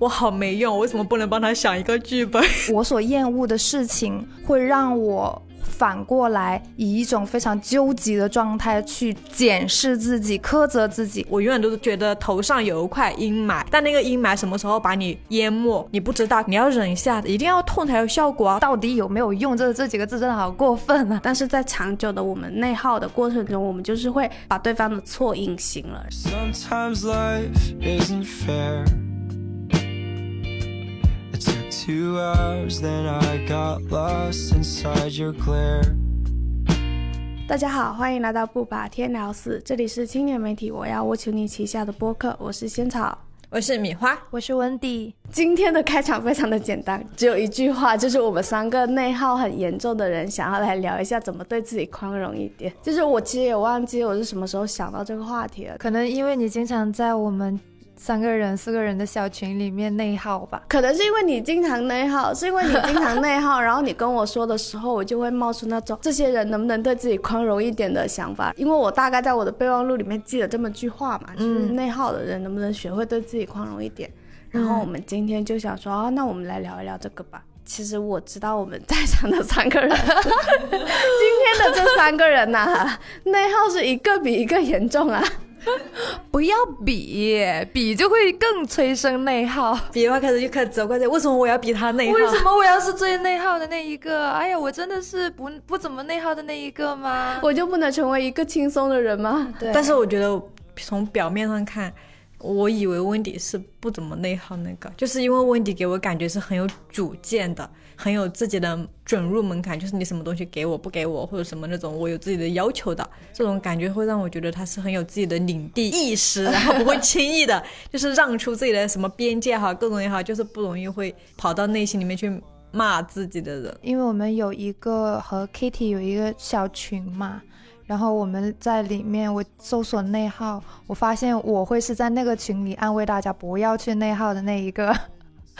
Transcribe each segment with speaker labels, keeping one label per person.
Speaker 1: 我好没用，为什么不能帮他想一个剧本？
Speaker 2: 我所厌恶的事情会让我。反过来，以一种非常纠结的状态去检视自己、苛责自己。
Speaker 1: 我永远都是觉得头上有一块阴霾，但那个阴霾什么时候把你淹没，你不知道。你要忍一下，一定要痛才有效果啊！
Speaker 2: 到底有没有用？这这几个字真的好过分啊！
Speaker 3: 但是在长久的我们内耗的过程中，我们就是会把对方的错隐形了。
Speaker 2: Two hours, then I got lost inside your glare. 大家好，欢迎来到不把天聊死，这里是青年媒体我要我求你旗下的播客，我是仙草，
Speaker 1: 我是米花，
Speaker 2: 我是温迪。
Speaker 3: 今天的开场非常的简单，只有一句话，就是我们三个内耗很严重的人，想要来聊一下怎么对自己宽容一点。就是我其实也忘记我是什么时候想到这个话题了，
Speaker 2: 可能因为你经常在我们。三个人、四个人的小群里面内耗吧，
Speaker 3: 可能是因为你经常内耗，是因为你经常内耗，然后你跟我说的时候，我就会冒出那种这些人能不能对自己宽容一点的想法。因为我大概在我的备忘录里面记了这么句话嘛，就是内耗的人能不能学会对自己宽容一点。然后我们今天就想说，啊，那我们来聊一聊这个吧。其实我知道我们在场的三个人，今天的这三个人呐，内耗是一个比一个严重啊。
Speaker 2: 不要比，比就会更催生内耗。
Speaker 1: 比的话，开始就开始责怪自己，为什么我要比他内耗？
Speaker 2: 为什么我要是最内耗的那一个？哎呀，我真的是不不怎么内耗的那一个吗？
Speaker 3: 我就不能成为一个轻松的人吗？
Speaker 2: 对。
Speaker 1: 但是我觉得从表面上看。我以为温迪是不怎么内耗，那个就是因为温迪给我感觉是很有主见的，很有自己的准入门槛，就是你什么东西给我不给我或者什么那种，我有自己的要求的这种感觉，会让我觉得他是很有自己的领地意识，然后不会轻易的，就是让出自己的什么边界哈，各种也好，就是不容易会跑到内心里面去骂自己的人。
Speaker 2: 因为我们有一个和 Kitty 有一个小群嘛。然后我们在里面，我搜索内耗，我发现我会是在那个群里安慰大家不要去内耗的那一个。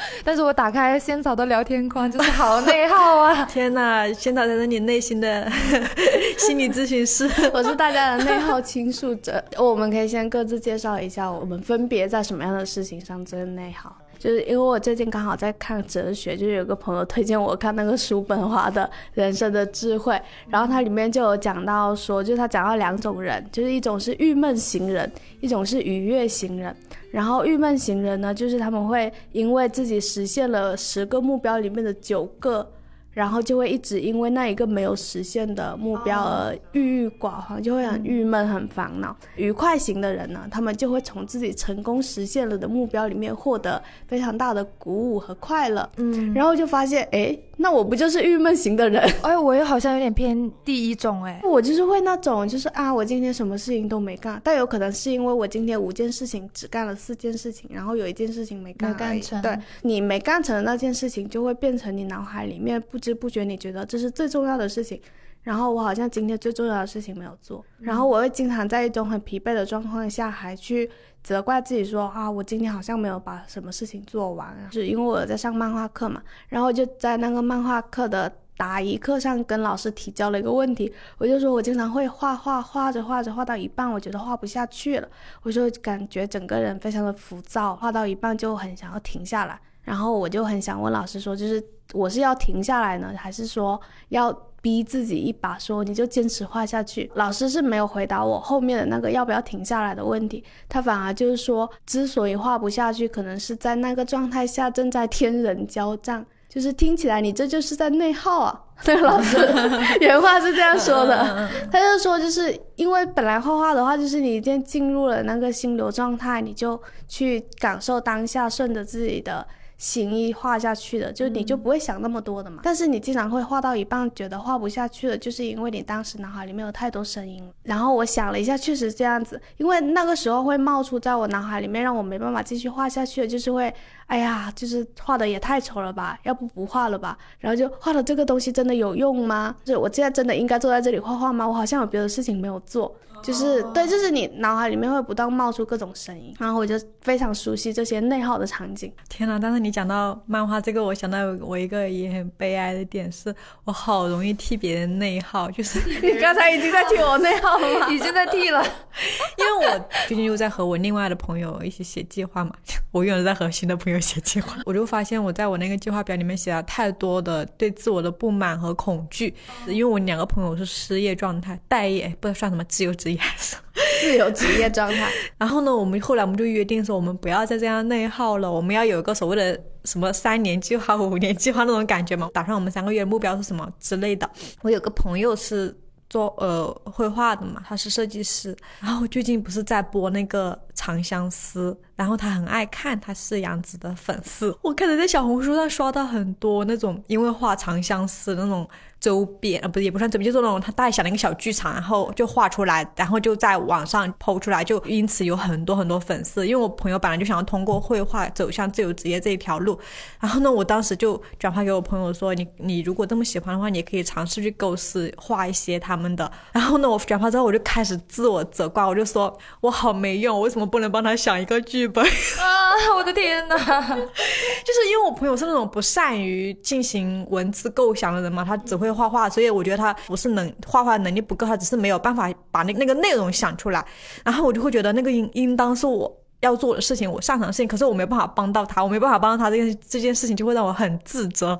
Speaker 2: 但是我打开仙草的聊天框，就是好内耗啊！
Speaker 1: 天哪，仙草才是你内心的 心理咨询师，
Speaker 3: 我是大家的内耗倾诉者。我们可以先各自介绍一下，我们分别在什么样的事情上最内耗。就是因为我最近刚好在看哲学，就是有个朋友推荐我看那个叔本华的《人生的智慧》，然后它里面就有讲到说，就是他讲到两种人，就是一种是郁闷型人，一种是愉悦型人。然后郁闷型人呢，就是他们会因为自己实现了十个目标里面的九个。然后就会一直因为那一个没有实现的目标而郁郁寡欢，就会很郁闷、很烦恼。愉快型的人呢，他们就会从自己成功实现了的目标里面获得非常大的鼓舞和快乐。嗯，然后就发现，哎。那我不就是郁闷型的人？
Speaker 2: 哎，我也好像有点偏第一种哎，
Speaker 3: 我就是会那种，就是啊，我今天什么事情都没干，但有可能是因为我今天五件事情只干了四件事情，然后有一件事情没干
Speaker 2: 成。
Speaker 3: 对，你没干成的那件事情，就会变成你脑海里面不知不觉你觉得这是最重要的事情。然后我好像今天最重要的事情没有做，然后我会经常在一种很疲惫的状况下还去责怪自己说啊，我今天好像没有把什么事情做完啊，是因为我在上漫画课嘛，然后就在那个漫画课的答疑课上跟老师提交了一个问题，我就说我经常会画画，画着画着画到一半，我觉得画不下去了，我就感觉整个人非常的浮躁，画到一半就很想要停下来，然后我就很想问老师说，就是我是要停下来呢，还是说要？逼自己一把，说你就坚持画下去。老师是没有回答我后面的那个要不要停下来的问题，他反而就是说，之所以画不下去，可能是在那个状态下正在天人交战，就是听起来你这就是在内耗啊。那个老师 原话是这样说的，他就说，就是因为本来画画的话，就是你已经进入了那个心流状态，你就去感受当下，顺着自己的。心意画下去的，就你就不会想那么多的嘛。但是你经常会画到一半，觉得画不下去了，就是因为你当时脑海里面有太多声音。然后我想了一下，确实这样子，因为那个时候会冒出在我脑海里面，让我没办法继续画下去的，就是会，哎呀，就是画的也太丑了吧，要不不画了吧？然后就画的这个东西真的有用吗？就是我现在真的应该坐在这里画画吗？我好像有别的事情没有做。就是对，就是你脑海里面会不断冒出各种声音，然后我就非常熟悉这些内耗的场景。
Speaker 1: 天哪！但是你你讲到漫画这个，我想到我一个也很悲哀的点是，我好容易替别人内耗，就是
Speaker 3: 你刚才已经在替我内耗了吗？
Speaker 2: 已经在替了。
Speaker 1: 因为我最近又在和我另外的朋友一起写计划嘛，我永远在和新的朋友写计划，我就发现我在我那个计划表里面写了太多的对自我的不满和恐惧，因为我两个朋友是失业状态，待业不知道算什么自由职业还是。
Speaker 3: 自由职业状态。
Speaker 1: 然后呢，我们后来我们就约定说，我们不要再这样内耗了，我们要有一个所谓的什么三年计划、五年计划那种感觉嘛，打算我们三个月的目标是什么之类的。我有个朋友是做呃绘画的嘛，他是设计师，然后最近不是在播那个《长相思》，然后他很爱看，他是杨紫的粉丝，我可能在小红书上刷到很多那种因为画《长相思》那种。周边啊，不是也不算周边，就是那种他带小的一个小剧场，然后就画出来，然后就在网上抛出来，就因此有很多很多粉丝。因为我朋友本来就想要通过绘画走向自由职业这一条路，然后呢，我当时就转发给我朋友说，你你如果这么喜欢的话，你可以尝试去构思画一些他们的。然后呢，我转发之后我就开始自我责怪，我就说我好没用，为什么不能帮他想一个剧本
Speaker 2: 啊？我的天哪！
Speaker 1: 就是因为我朋友是那种不善于进行文字构想的人嘛，他只会。画画，所以我觉得他不是能画画能力不够，他只是没有办法把那那个内容想出来。然后我就会觉得那个应应当是我要做的事情，我擅长的事情，可是我没办法帮到他，我没办法帮到他，这件这件事情就会让我很自责。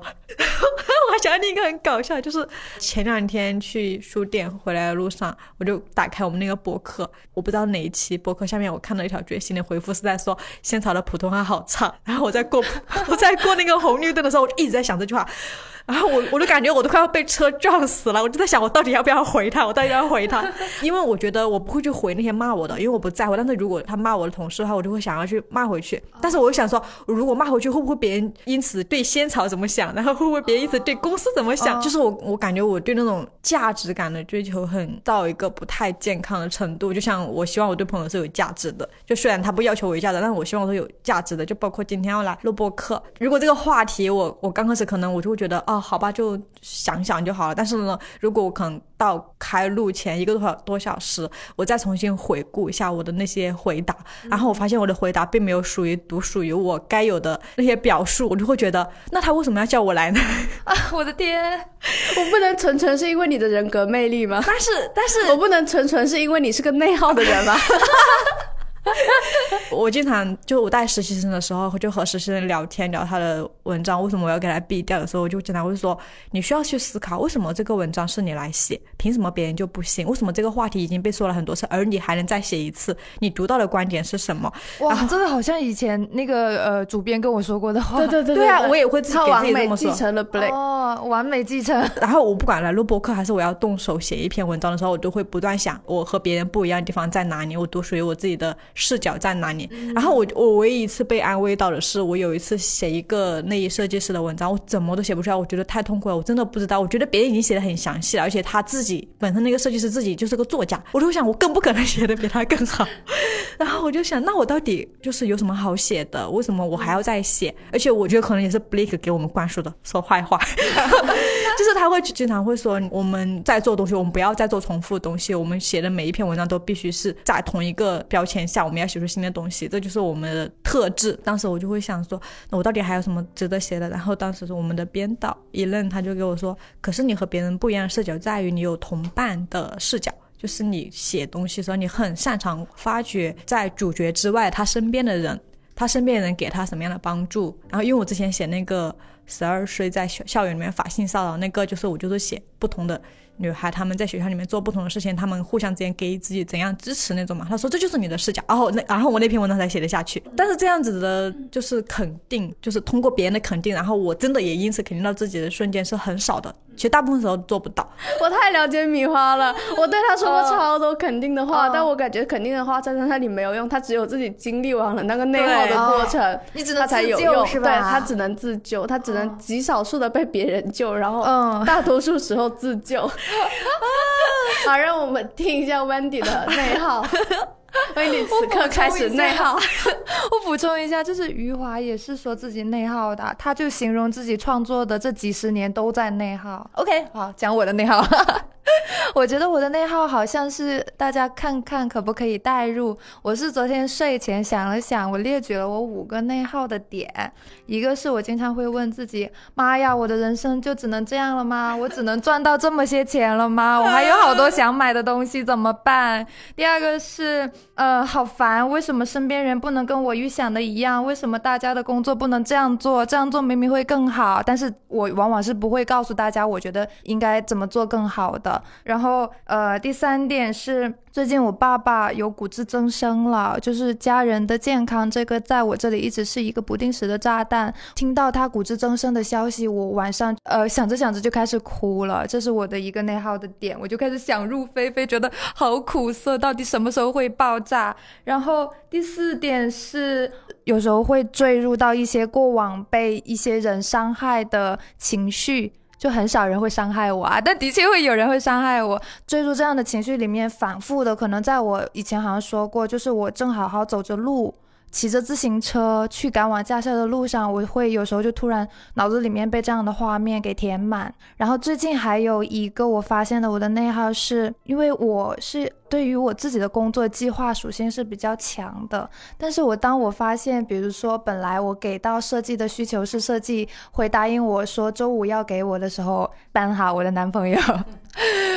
Speaker 1: 我还想起一个很搞笑，就是前两天去书店回来的路上，我就打开我们那个博客，我不知道哪一期博客下面我看到一条最新的回复是在说仙草的普通话好差。然后我在过 我在过那个红绿灯的时候，我就一直在想这句话。然后我我就感觉我都快要被车撞死了，我就在想我到底要不要回他，我到底要回他，因为我觉得我不会去回那些骂我的，因为我不在乎。但是如果他骂我的同事的话，我就会想要去骂回去。但是我又想说，如果骂回去，会不会别人因此对仙草怎么想？然 后会不会别人因此对公司怎么想？就是我我感觉我对那种价值感的追求很到一个不太健康的程度。就像我希望我对朋友是有价值的，就虽然他不要求我有价值，但是我希望我是有价值的。就包括今天要来录播课，如果这个话题我我刚开始可能我就会觉得哦，好吧，就。想想就好了，但是呢，如果我可能到开录前一个多小多小时，我再重新回顾一下我的那些回答，然后我发现我的回答并没有属于独属于我该有的那些表述，我就会觉得，那他为什么要叫我来呢？
Speaker 2: 啊，我的天，
Speaker 3: 我不能纯纯是因为你的人格魅力吗？
Speaker 1: 但是，但是
Speaker 3: 我不能纯纯是因为你是个内耗的人吗？
Speaker 1: 我经常就我带实习生的时候，就和实习生聊天，聊他的文章，为什么我要给他毙掉的时候，我就经常会说，你需要去思考，为什么这个文章是你来写，凭什么别人就不行？为什么这个话题已经被说了很多次，而你还能再写一次？你读到的观点是什么？
Speaker 2: 哇，这个好像以前那个呃主编跟我说过的话。
Speaker 3: 对对对
Speaker 1: 对啊，我也会自己
Speaker 3: 完美继承了 Blake
Speaker 2: 哦，完美继承。
Speaker 1: 然后我不管来录播课还是我要动手写一篇文章的时候，我都会不断想，我和别人不一样的地方在哪里？我独属于我自己的视角在哪里？然后我我唯一一次被安慰到的是，我有一次写一个内衣设计师的文章，我怎么都写不出来，我觉得太痛苦了，我真的不知道。我觉得别人已经写的很详细了，而且他自己本身那个设计师自己就是个作家，我就想我更不可能写的比他更好。然 后我就想，那我到底就是有什么好写的？为什么我还要再写？而且我觉得可能也是 Blake 给我们灌输的，说坏话，就是他会经常会说，我们在做东西，我们不要再做重复的东西，我们写的每一篇文章都必须是在同一个标签下，我们要写出新的东西。这就是我们的特质。当时我就会想说，那我到底还有什么值得写的？然后当时是我们的编导一愣，他就给我说：“可是你和别人不一样的视角在于，你有同伴的视角，就是你写东西的时候，你很擅长发掘在主角之外他身边的人，他身边的人给他什么样的帮助。然后因为我之前写那个十二岁在校校园里面发性骚扰那个，就是我就是写不同的。”女孩她们在学校里面做不同的事情，她们互相之间给予自己怎样支持那种嘛？他说这就是你的视角，然后那然后我那篇文章才写的下去。但是这样子的，就是肯定，就是通过别人的肯定，然后我真的也因此肯定到自己的瞬间是很少的。其实大部分时候做不到。
Speaker 3: 我太了解米花了，我对他说过超多肯定的话，但我感觉肯定的话在他那里没有用，他只有自己经历完了那个内耗的过程，
Speaker 2: 你只能
Speaker 3: 才有用？对他只能自救，他只能极少数的被别人救，然后大多数时候自救。好，让我们听一下 Wendy 的内耗。Wendy 此刻开始内耗。
Speaker 2: 我补充一下，就是余华也是说自己内耗的，他就形容自己创作的这几十年都在内耗。OK，好，讲我的内耗。我觉得我的内耗好像是大家看看可不可以代入。我是昨天睡前想了想，我列举了我五个内耗的点。一个是我经常会问自己：妈呀，我的人生就只能这样了吗？我只能赚到这么些钱了吗？我还有好多想买的东西怎么办？第二个是，呃，好烦，为什么身边人不能跟我预想的一样？为什么大家的工作不能这样做？这样做明明会更好，但是我往往是不会告诉大家，我觉得应该怎么做更好的。然后，呃，第三点是，最近我爸爸有骨质增生了，就是家人的健康这个在我这里一直是一个不定时的炸弹。听到他骨质增生的消息，我晚上呃想着想着就开始哭了，这是我的一个内耗的点，我就开始想入非非，觉得好苦涩，到底什么时候会爆然后第四点是，有时候会坠入到一些过往被一些人伤害的情绪。就很少人会伤害我啊，但的确会有人会伤害我。坠入这样的情绪里面，反复的，可能在我以前好像说过，就是我正好好走着路，骑着自行车去赶往驾校的路上，我会有时候就突然脑子里面被这样的画面给填满。然后最近还有一个我发现的我的内耗，是因为我是。对于我自己的工作计划属性是比较强的，但是我当我发现，比如说本来我给到设计的需求是设计会答应我说周五要给我的时候，办好我的男朋友，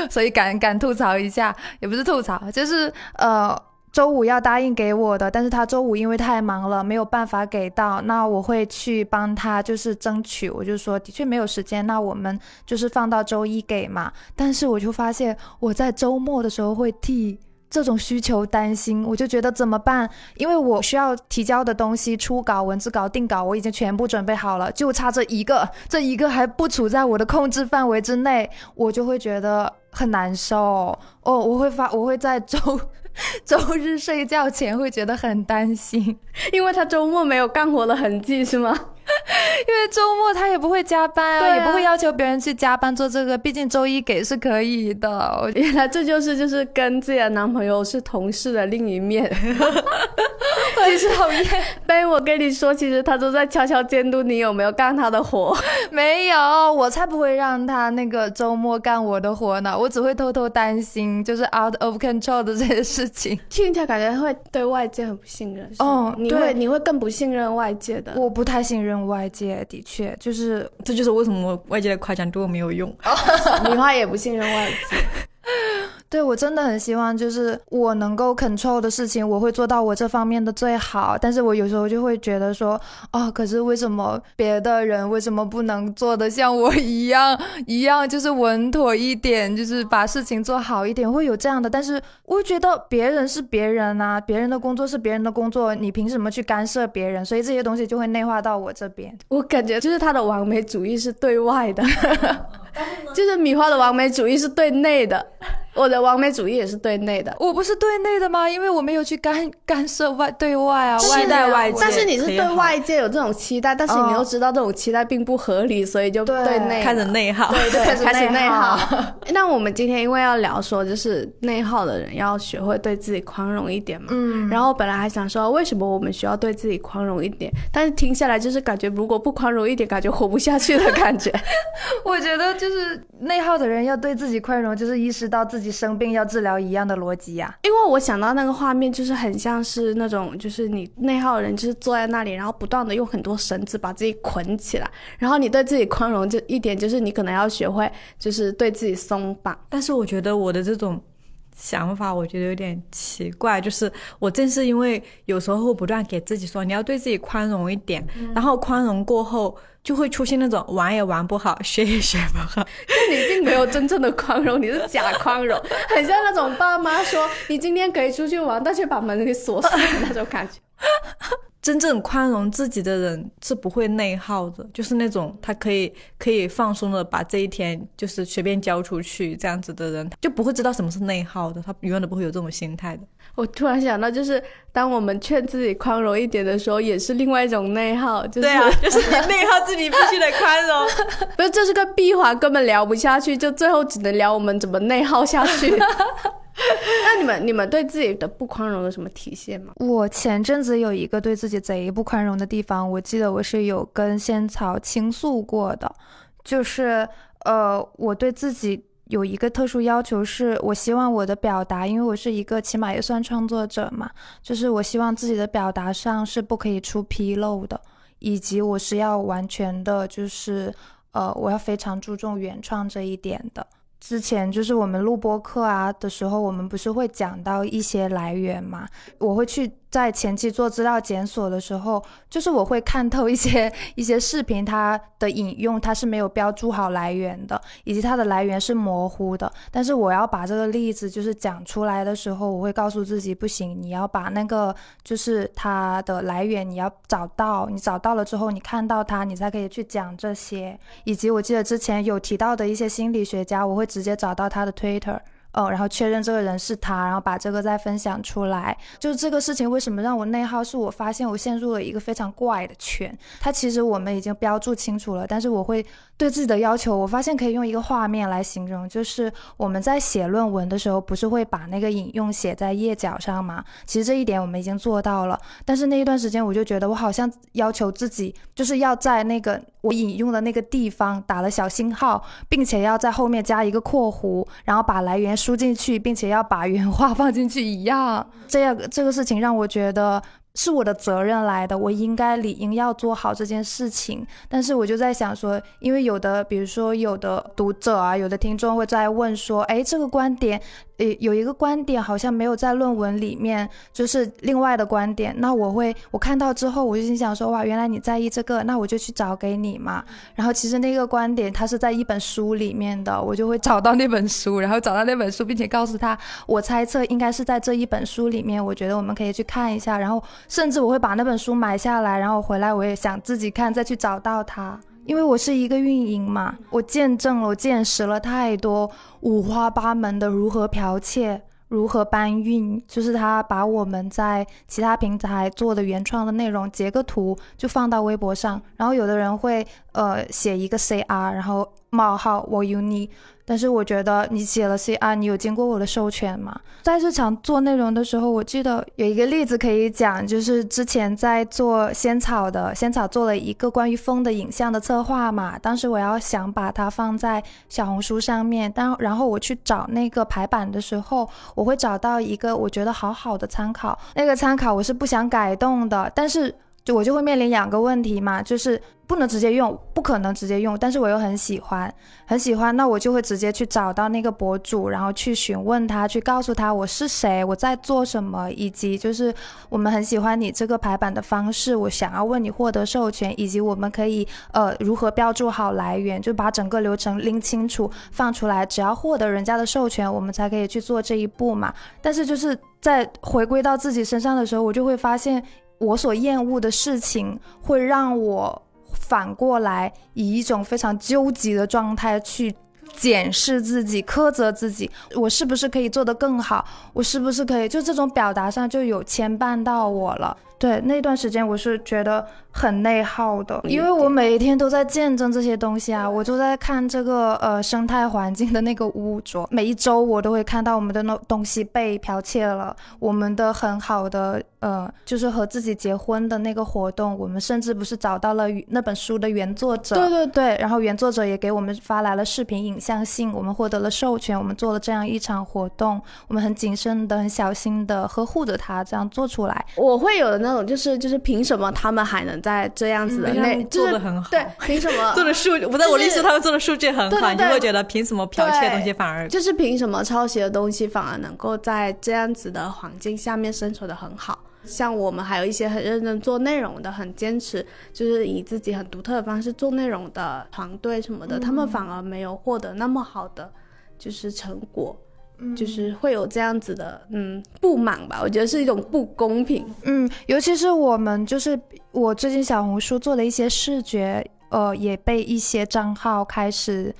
Speaker 2: 所以敢敢吐槽一下，也不是吐槽，就是呃。周五要答应给我的，但是他周五因为太忙了，没有办法给到。那我会去帮他，就是争取。我就说的确没有时间，那我们就是放到周一给嘛。但是我就发现我在周末的时候会替这种需求担心，我就觉得怎么办？因为我需要提交的东西、初稿、文字稿、定稿，我已经全部准备好了，就差这一个，这一个还不处在我的控制范围之内，我就会觉得很难受。哦，我会发，我会在周。周日睡觉前会觉得很担心，
Speaker 3: 因为他周末没有干活的痕迹，是吗？
Speaker 2: 因为周末他也不会加班啊，也不会要求别人去加班做这个，毕竟周一给是可以的。
Speaker 3: 原来这就是就是跟自己的男朋友是同事的另一面，
Speaker 2: 其实讨厌。
Speaker 3: 被我跟你说，其实他都在悄悄监督你有没有干他的活。
Speaker 2: 没有，我才不会让他那个周末干我的活呢，我只会偷偷担心，就是 out of control 的这些事情。
Speaker 3: 听起来感觉会对外界很不信任。哦，你会你会更不信任外界的。
Speaker 2: 我不太信任。外界的确就是，
Speaker 1: 这就是为什么外界的夸奖对我没有用。
Speaker 3: 米花也不信任外界。
Speaker 2: 对我真的很希望，就是我能够 control 的事情，我会做到我这方面的最好。但是我有时候就会觉得说，哦，可是为什么别的人为什么不能做的像我一样，一样就是稳妥一点，就是把事情做好一点，会有这样的。但是我觉得别人是别人啊，别人的工作是别人的工作，你凭什么去干涉别人？所以这些东西就会内化到我这边。
Speaker 3: 我感觉就是他的完美主义是对外的，就是米花的完美主义是对内的。我的完美主义也是对内的，
Speaker 2: 我不是对内的吗？因为我没有去干 干涉外对外啊，
Speaker 1: 外
Speaker 2: 带
Speaker 1: 外界。
Speaker 3: 但是你是对外界有这种期待，但是你又知道这种期待并不合理，所以就对内
Speaker 1: 开始内耗，
Speaker 3: 对对，
Speaker 2: 开始内耗。
Speaker 3: 那我们今天因为要聊说，就是内耗的人要学会对自己宽容一点嘛。嗯。然后本来还想说，为什么我们需要对自己宽容一点？但是听下来就是感觉，如果不宽容一点，感觉活不下去的感觉。
Speaker 2: 我觉得就是内耗的人要对自己宽容，就是意识到自己生病要治。疗一样的逻辑呀，
Speaker 3: 因为我想到那个画面，就是很像是那种，就是你内耗的人，就是坐在那里，然后不断的用很多绳子把自己捆起来，然后你对自己宽容就一点，就是你可能要学会，就是对自己松绑。
Speaker 1: 但是我觉得我的这种想法，我觉得有点奇怪，就是我正是因为有时候会不断给自己说，你要对自己宽容一点，然后宽容过后。就会出现那种玩也玩不好，学也学不好。
Speaker 3: 就你并没有真正的宽容，你是假宽容，很像那种爸妈说你今天可以出去玩，但却把门给锁上的那种感觉。
Speaker 1: 真正宽容自己的人是不会内耗的，就是那种他可以可以放松的把这一天就是随便交出去这样子的人，就不会知道什么是内耗的，他永远都不会有这种心态的。
Speaker 3: 我突然想到，就是当我们劝自己宽容一点的时候，也是另外一种内耗。对
Speaker 1: 啊，就是你内耗自己必须得宽容，
Speaker 3: 不是这是个闭环，根本聊不下去，就最后只能聊我们怎么内耗下去。那你们，你们对自己的不宽容有什么体现吗？
Speaker 2: 我前阵子有一个对自己贼不宽容的地方，我记得我是有跟仙草倾诉过的，就是呃，我对自己有一个特殊要求，是我希望我的表达，因为我是一个起码也算创作者嘛，就是我希望自己的表达上是不可以出纰漏的，以及我是要完全的，就是呃，我要非常注重原创这一点的。之前就是我们录播课啊的时候，我们不是会讲到一些来源嘛，我会去。在前期做资料检索的时候，就是我会看透一些 一些视频，它的引用它是没有标注好来源的，以及它的来源是模糊的。但是我要把这个例子就是讲出来的时候，我会告诉自己不行，你要把那个就是它的来源你要找到，你找到了之后，你看到它，你才可以去讲这些。以及我记得之前有提到的一些心理学家，我会直接找到他的 Twitter。哦，然后确认这个人是他，然后把这个再分享出来。就是这个事情为什么让我内耗？是我发现我陷入了一个非常怪的圈。它其实我们已经标注清楚了，但是我会对自己的要求，我发现可以用一个画面来形容，就是我们在写论文的时候，不是会把那个引用写在页角上吗？其实这一点我们已经做到了，但是那一段时间我就觉得我好像要求自己，就是要在那个我引用的那个地方打了小星号，并且要在后面加一个括弧，然后把来源。输进去，并且要把原话放进去一样，这样这个事情让我觉得是我的责任来的，我应该理应要做好这件事情。但是我就在想说，因为有的，比如说有的读者啊，有的听众会在问说，哎，这个观点。诶，有一个观点好像没有在论文里面，就是另外的观点。那我会，我看到之后，我就心想说，哇，原来你在意这个，那我就去找给你嘛。然后其实那个观点它是在一本书里面的，我就会找到那本书，然后找到那本书，并且告诉他，我猜测应该是在这一本书里面。我觉得我们可以去看一下，然后甚至我会把那本书买下来，然后回来我也想自己看，再去找到它。因为我是一个运营嘛，我见证了、我见识了太多五花八门的如何剽窃、如何搬运，就是他把我们在其他平台做的原创的内容截个图就放到微博上，然后有的人会呃写一个 CR，然后冒号我有你。但是我觉得你写了 CR，你有经过我的授权吗？在日常做内容的时候，我记得有一个例子可以讲，就是之前在做仙草的，仙草做了一个关于风的影像的策划嘛。当时我要想把它放在小红书上面，当然后我去找那个排版的时候，我会找到一个我觉得好好的参考，那个参考我是不想改动的，但是就我就会面临两个问题嘛，就是。不能直接用，不可能直接用，但是我又很喜欢，很喜欢，那我就会直接去找到那个博主，然后去询问他，去告诉他我是谁，我在做什么，以及就是我们很喜欢你这个排版的方式，我想要问你获得授权，以及我们可以呃如何标注好来源，就把整个流程拎清楚放出来，只要获得人家的授权，我们才可以去做这一步嘛。但是就是在回归到自己身上的时候，我就会发现我所厌恶的事情会让我。反过来，以一种非常纠结的状态去检视自己、苛责自己，我是不是可以做得更好？我是不是可以？就这种表达上就有牵绊到我了。对，那段时间我是觉得很内耗的，因为我每一天都在见证这些东西啊，我就在看这个呃生态环境的那个污浊，每一周我都会看到我们的那东西被剽窃了，我们的很好的呃就是和自己结婚的那个活动，我们甚至不是找到了那本书的原作者，
Speaker 3: 对对对，
Speaker 2: 然后原作者也给我们发来了视频影像信，我们获得了授权，我们做了这样一场活动，我们很谨慎的、很小心的呵护着它，这样做出来，
Speaker 3: 我会有的那。就是就是凭什么他们还能在这样子的那
Speaker 1: 做的很好？
Speaker 3: 对，凭什么
Speaker 1: 做的数？不在我的意思，他们做的数据很好，你就会觉得凭什么剽窃的东西反而
Speaker 3: 就是凭什么抄袭的东西反而能够在这样子的环境下面生存的很好？像我们还有一些很认真做内容的，很坚持，就是以自己很独特的方式做内容的团队什么的，他们反而没有获得那么好的就是成果。就是会有这样子的，嗯，不满吧？我觉得是一种不公平。
Speaker 2: 嗯，尤其是我们，就是我最近小红书做的一些视觉，呃，也被一些账号开始。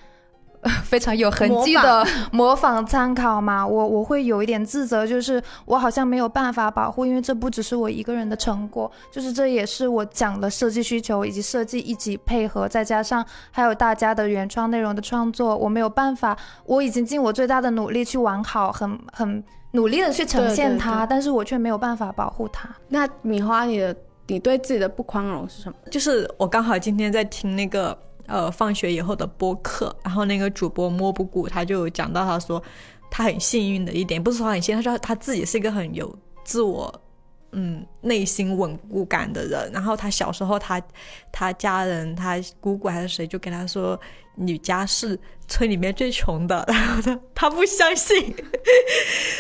Speaker 2: 非常有痕迹的模仿参考嘛，我我会有一点自责，就是我好像没有办法保护，因为这不只是我一个人的成果，就是这也是我讲的设计需求以及设计一起配合，再加上还有大家的原创内容的创作，我没有办法，我已经尽我最大的努力去完好，很很努力的去呈现它，但是我却没有办法保护它。
Speaker 3: 那米花，你的你对自己的不宽容是什么？
Speaker 1: 就是我刚好今天在听那个呃放学以后的播客，然后那个主播摸不谷他就讲到，他说他很幸运的一点，不是说很幸运，他说他自己是一个很有自我嗯内心稳固感的人。然后他小时候他他家人他姑姑还是谁就跟他说你家是村里面最穷的，然后他他不相信，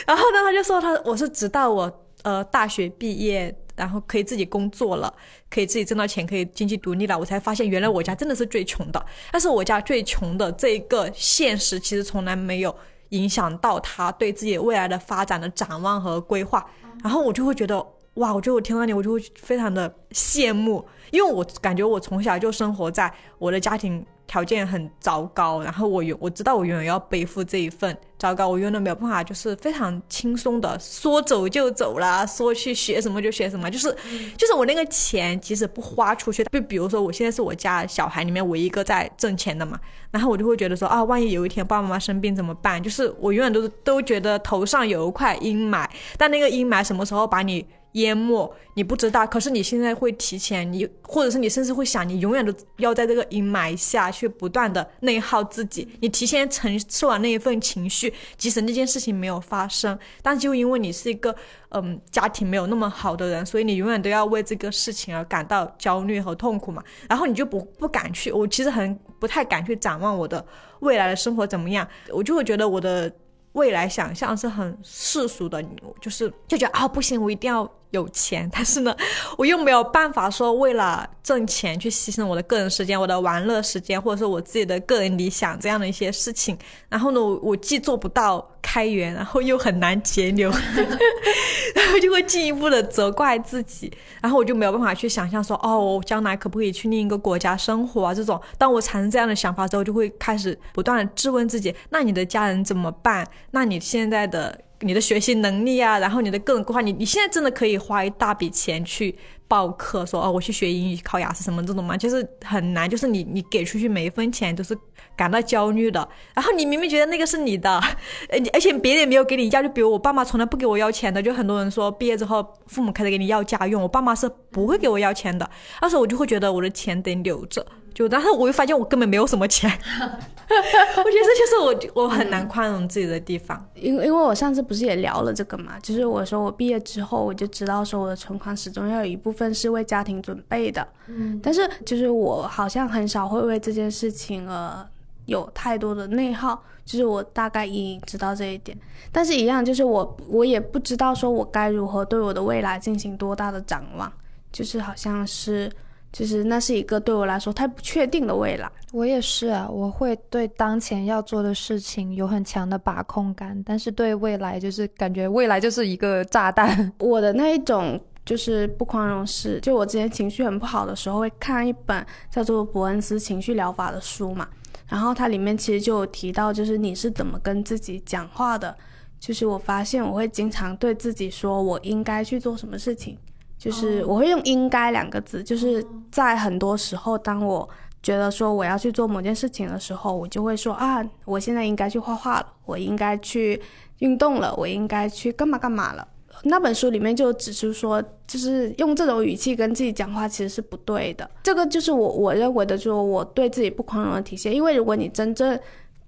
Speaker 1: 然后呢他就说他我是直到我呃大学毕业。然后可以自己工作了，可以自己挣到钱，可以经济独立了，我才发现原来我家真的是最穷的。但是我家最穷的这一个现实，其实从来没有影响到他对自己未来的发展的展望和规划。然后我就会觉得，哇，我觉得我听到你，我就会非常的羡慕，因为我感觉我从小就生活在我的家庭。条件很糟糕，然后我永我知道我永远要背负这一份糟糕，我永远都没有办法，就是非常轻松的说走就走啦，说去学什么就学什么，就是就是我那个钱即使不花出去，就比如说我现在是我家小孩里面唯一一个在挣钱的嘛，然后我就会觉得说啊，万一有一天爸爸妈妈生病怎么办？就是我永远都都觉得头上有一块阴霾，但那个阴霾什么时候把你？淹没你不知道，可是你现在会提前，你或者是你甚至会想，你永远都要在这个阴霾下去不断的内耗自己，你提前承受完那一份情绪，即使那件事情没有发生，但就因为你是一个嗯家庭没有那么好的人，所以你永远都要为这个事情而感到焦虑和痛苦嘛，然后你就不不敢去，我其实很不太敢去展望我的未来的生活怎么样，我就会觉得我的。未来想象是很世俗的，就是就觉得啊不行，我一定要有钱。但是呢，我又没有办法说为了挣钱去牺牲我的个人时间、我的玩乐时间，或者说我自己的个人理想这样的一些事情。然后呢，我既做不到开源，然后又很难节流，然后就会进一步的责怪自己。然后我就没有办法去想象说，哦，我将来可不可以去另一个国家生活啊？这种，当我产生这样的想法之后，就会开始不断的质问自己：那你的家人怎么办？那你现在的你的学习能力啊，然后你的个人规划，你你现在真的可以花一大笔钱去报课，说哦，我去学英语、考雅思什么这种吗？就是很难，就是你你给出去每一分钱都是感到焦虑的。然后你明明觉得那个是你的，呃，而且别人也没有给你要，就比如我爸妈从来不给我要钱的，就很多人说毕业之后父母开始给你要家用，我爸妈是不会给我要钱的。那时候我就会觉得我的钱得留着。就，但是我又发现我根本没有什么钱，我觉得这就是我我很难宽容自己的地方。
Speaker 3: 因为因为我上次不是也聊了这个嘛，就是我说我毕业之后我就知道说我的存款始终要有一部分是为家庭准备的，嗯，但是就是我好像很少会为这件事情呃有太多的内耗，就是我大概隐隐知道这一点，但是一样就是我我也不知道说我该如何对我的未来进行多大的展望，就是好像是。就是那是一个对我来说太不确定的未来。
Speaker 2: 我也是啊，我会对当前要做的事情有很强的把控感，但是对未来就是感觉未来就是一个炸弹。
Speaker 3: 我的那一种就是不宽容是，就我之前情绪很不好的时候会看一本叫做伯恩斯情绪疗法的书嘛，然后它里面其实就有提到，就是你是怎么跟自己讲话的。就是我发现我会经常对自己说，我应该去做什么事情。就是我会用“应该”两个字，就是在很多时候，当我觉得说我要去做某件事情的时候，我就会说啊，我现在应该去画画了，我应该去运动了，我应该去干嘛干嘛了。那本书里面就只是说，就是用这种语气跟自己讲话其实是不对的。这个就是我我认为的，就是我对自己不宽容的体现。因为如果你真正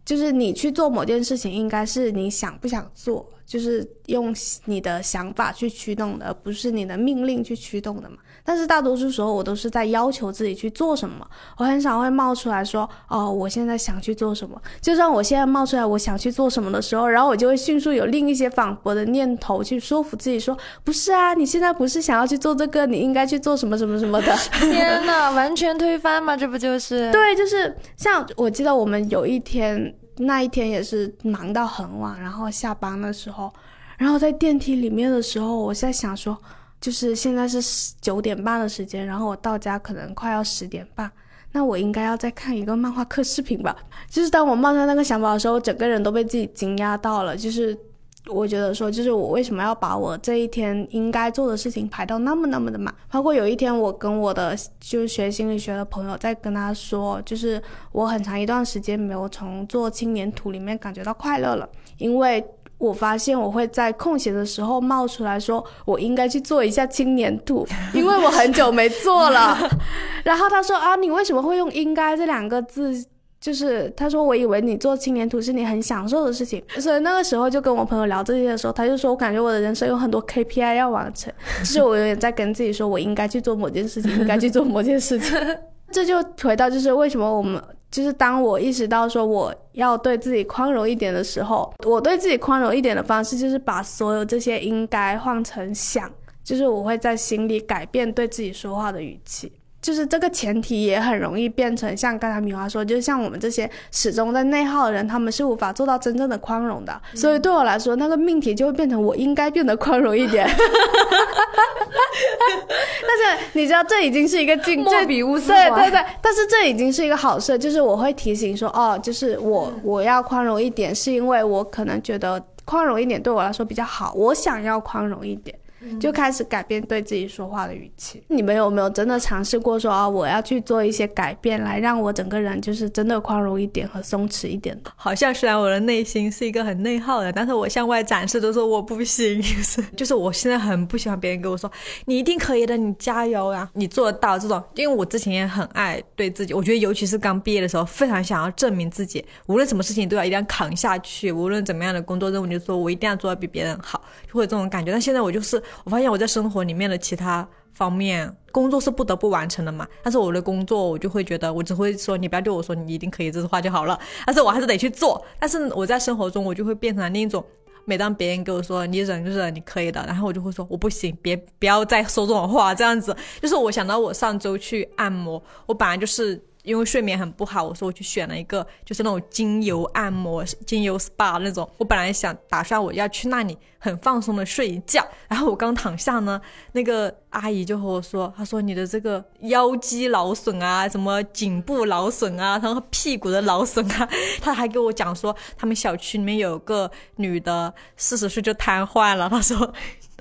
Speaker 3: 就是你去做某件事情，应该是你想不想做。就是用你的想法去驱动的，而不是你的命令去驱动的嘛。但是大多数时候，我都是在要求自己去做什么，我很少会冒出来说，哦，我现在想去做什么。就算我现在冒出来我想去做什么的时候，然后我就会迅速有另一些反驳的念头去说服自己说，不是啊，你现在不是想要去做这个，你应该去做什么什么什么的。
Speaker 2: 天呐，完全推翻嘛？这不就是？
Speaker 3: 对，就是像我记得我们有一天。那一天也是忙到很晚，然后下班的时候，然后在电梯里面的时候，我在想说，就是现在是九点半的时间，然后我到家可能快要十点半，那我应该要再看一个漫画课视频吧。就是当我冒出那个想法的时候，整个人都被自己惊讶到了，就是。我觉得说，就是我为什么要把我这一天应该做的事情排到那么那么的满？包括有一天，我跟我的就是学心理学的朋友在跟他说，就是我很长一段时间没有从做青年图里面感觉到快乐了，因为我发现我会在空闲的时候冒出来说，我应该去做一下青年图，因为我很久没做了。然后他说啊，你为什么会用“应该”这两个字？就是他说，我以为你做青年图是你很享受的事情，所以那个时候就跟我朋友聊这些的时候，他就说我感觉我的人生有很多 KPI 要完成，就是我有点在跟自己说我应该去做某件事情，应该去做某件事情。这就回到就是为什么我们就是当我意识到说我要对自己宽容一点的时候，我对自己宽容一点的方式就是把所有这些应该换成想，就是我会在心里改变对自己说话的语气。就是这个前提也很容易变成像刚才米华说，就像我们这些始终在内耗的人，他们是无法做到真正的宽容的。所以对我来说，那个命题就会变成我应该变得宽容一点。但是你知道，这已经是一个进
Speaker 2: 莫比乌斯
Speaker 3: 对对对，但是这已经是一个好事，就是我会提醒说，哦，就是我我要宽容一点，是因为我可能觉得宽容一点对我来说比较好，我想要宽容一点。就开始改变对自己说话的语气。你们有没有真的尝试过说啊，我要去做一些改变，来让我整个人就是真的宽容一点和松弛一点？
Speaker 1: 好像虽然我的内心是一个很内耗的，但是我向外展示都说我不行，就 是就是我现在很不喜欢别人跟我说你一定可以的，你加油啊，你做得到这种。因为我之前也很爱对自己，我觉得尤其是刚毕业的时候，非常想要证明自己，无论什么事情都要一定要扛下去，无论怎么样的工作任务，就说我一定要做的比别人好，就会有这种感觉。但现在我就是。我发现我在生活里面的其他方面，工作是不得不完成的嘛。但是我的工作，我就会觉得，我只会说你不要对我说你一定可以这句话就好了。但是我还是得去做。但是我在生活中，我就会变成另一种。每当别人跟我说你忍就忍，你可以的，然后我就会说我不行，别不要再说这种话。这样子，就是我想到我上周去按摩，我本来就是。因为睡眠很不好，我说我去选了一个，就是那种精油按摩、精油 SPA 那种。我本来想打算我要去那里很放松的睡一觉，然后我刚躺下呢，那个阿姨就和我说，她说你的这个腰肌劳损啊，什么颈部劳损啊，然后屁股的劳损啊，她还给我讲说，他们小区里面有个女的四十岁就瘫痪了，她说。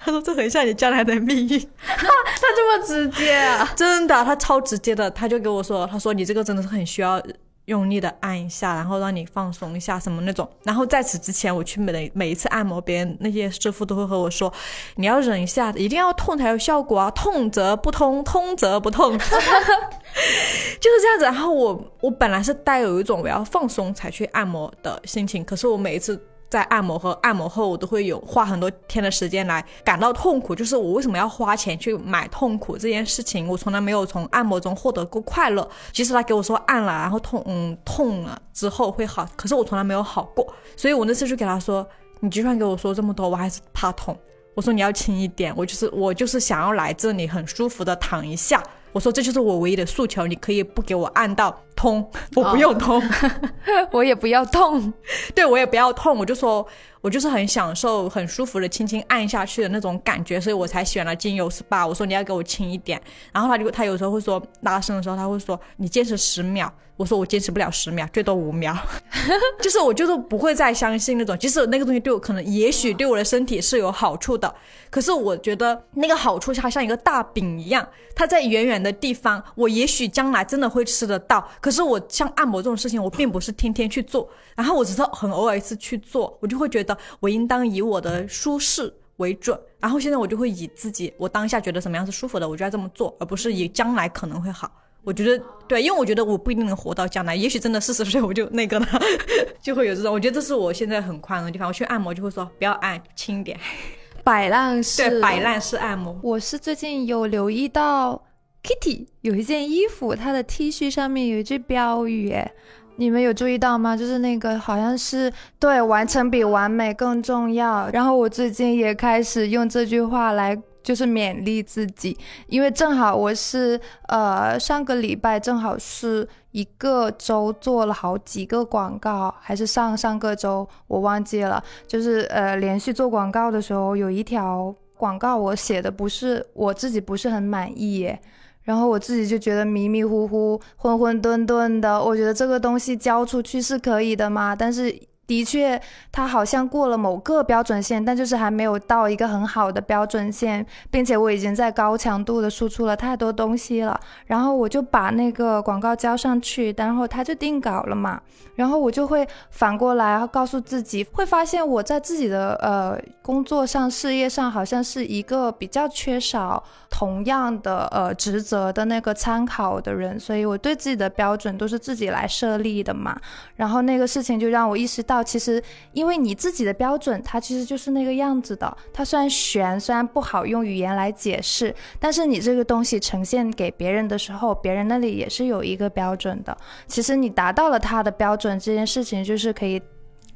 Speaker 1: 他说：“这很像你将来的命运。”
Speaker 3: 他这么直接啊！
Speaker 1: 真的，他超直接的。他就给我说：“他说你这个真的是很需要用力的按一下，然后让你放松一下什么那种。”然后在此之前，我去每每一次按摩，别人那些师傅都会和我说：“你要忍一下，一定要痛才有效果啊，痛则不通，通则不痛。”就是这样子。然后我我本来是带有一种我要放松才去按摩的心情，可是我每一次。在按摩和按摩后，我都会有花很多天的时间来感到痛苦。就是我为什么要花钱去买痛苦这件事情，我从来没有从按摩中获得过快乐。即使他给我说按了，然后痛，嗯，痛了之后会好，可是我从来没有好过。所以我那次就给他说，你就算给我说这么多，我还是怕痛。我说你要轻一点，我就是我就是想要来这里很舒服的躺一下。我说这就是我唯一的诉求，你可以不给我按到通，我不用通，
Speaker 2: 我也不要痛，
Speaker 1: 对我也不要痛，我就说。我就是很享受、很舒服的轻轻按下去的那种感觉，所以我才选了精油 SPA。我说你要给我轻一点，然后他就他有时候会说拉伸的时候他会说你坚持十秒，我说我坚持不了十秒，最多五秒，就是我就是不会再相信那种，即使那个东西对我可能也许对我的身体是有好处的，可是我觉得那个好处它像一个大饼一样，它在远远的地方，我也许将来真的会吃得到，可是我像按摩这种事情，我并不是天天去做，然后我只是很偶尔一次去做，我就会觉得。我应当以我的舒适为准，然后现在我就会以自己我当下觉得什么样是舒服的，我就要这么做，而不是以将来可能会好。我觉得对，因为我觉得我不一定能活到将来，也许真的四十岁我就那个了，就会有这种。我觉得这是我现在很宽容的地方。我去按摩就会说不要按轻点，
Speaker 3: 摆烂式
Speaker 1: 对摆烂式按摩。
Speaker 2: 我是最近有留意到 Kitty 有一件衣服，它的 T 恤上面有一句标语，哎。你们有注意到吗？就是那个好像是对完成比完美更重要。然后我最近也开始用这句话来，就是勉励自己，因为正好我是呃上个礼拜正好是一个周做了好几个广告，还是上上个周我忘记了，就是呃连续做广告的时候，有一条广告我写的不是我自己不是很满意耶。然后我自己就觉得迷迷糊糊、混混沌沌的。我觉得这个东西交出去是可以的嘛，但是的确，他好像过了某个标准线，但就是还没有到一个很好的标准线，并且我已经在高强度的输出了太多东西了。然后我就把那个广告交上去，然后他就定稿了嘛。然后我就会反过来，告诉自己，会发现我在自己的呃工作上、事业上，好像是一个比较缺少同样的呃职责的那个参考的人，所以我对自己的标准都是自己来设立的嘛。然后那个事情就让我意识到。其实，因为你自己的标准，它其实就是那个样子的。它虽然悬，虽然不好用语言来解释，但是你这个东西呈现给别人的时候，别人那里也是有一个标准的。其实你达到了他的标准，这件事情就是可以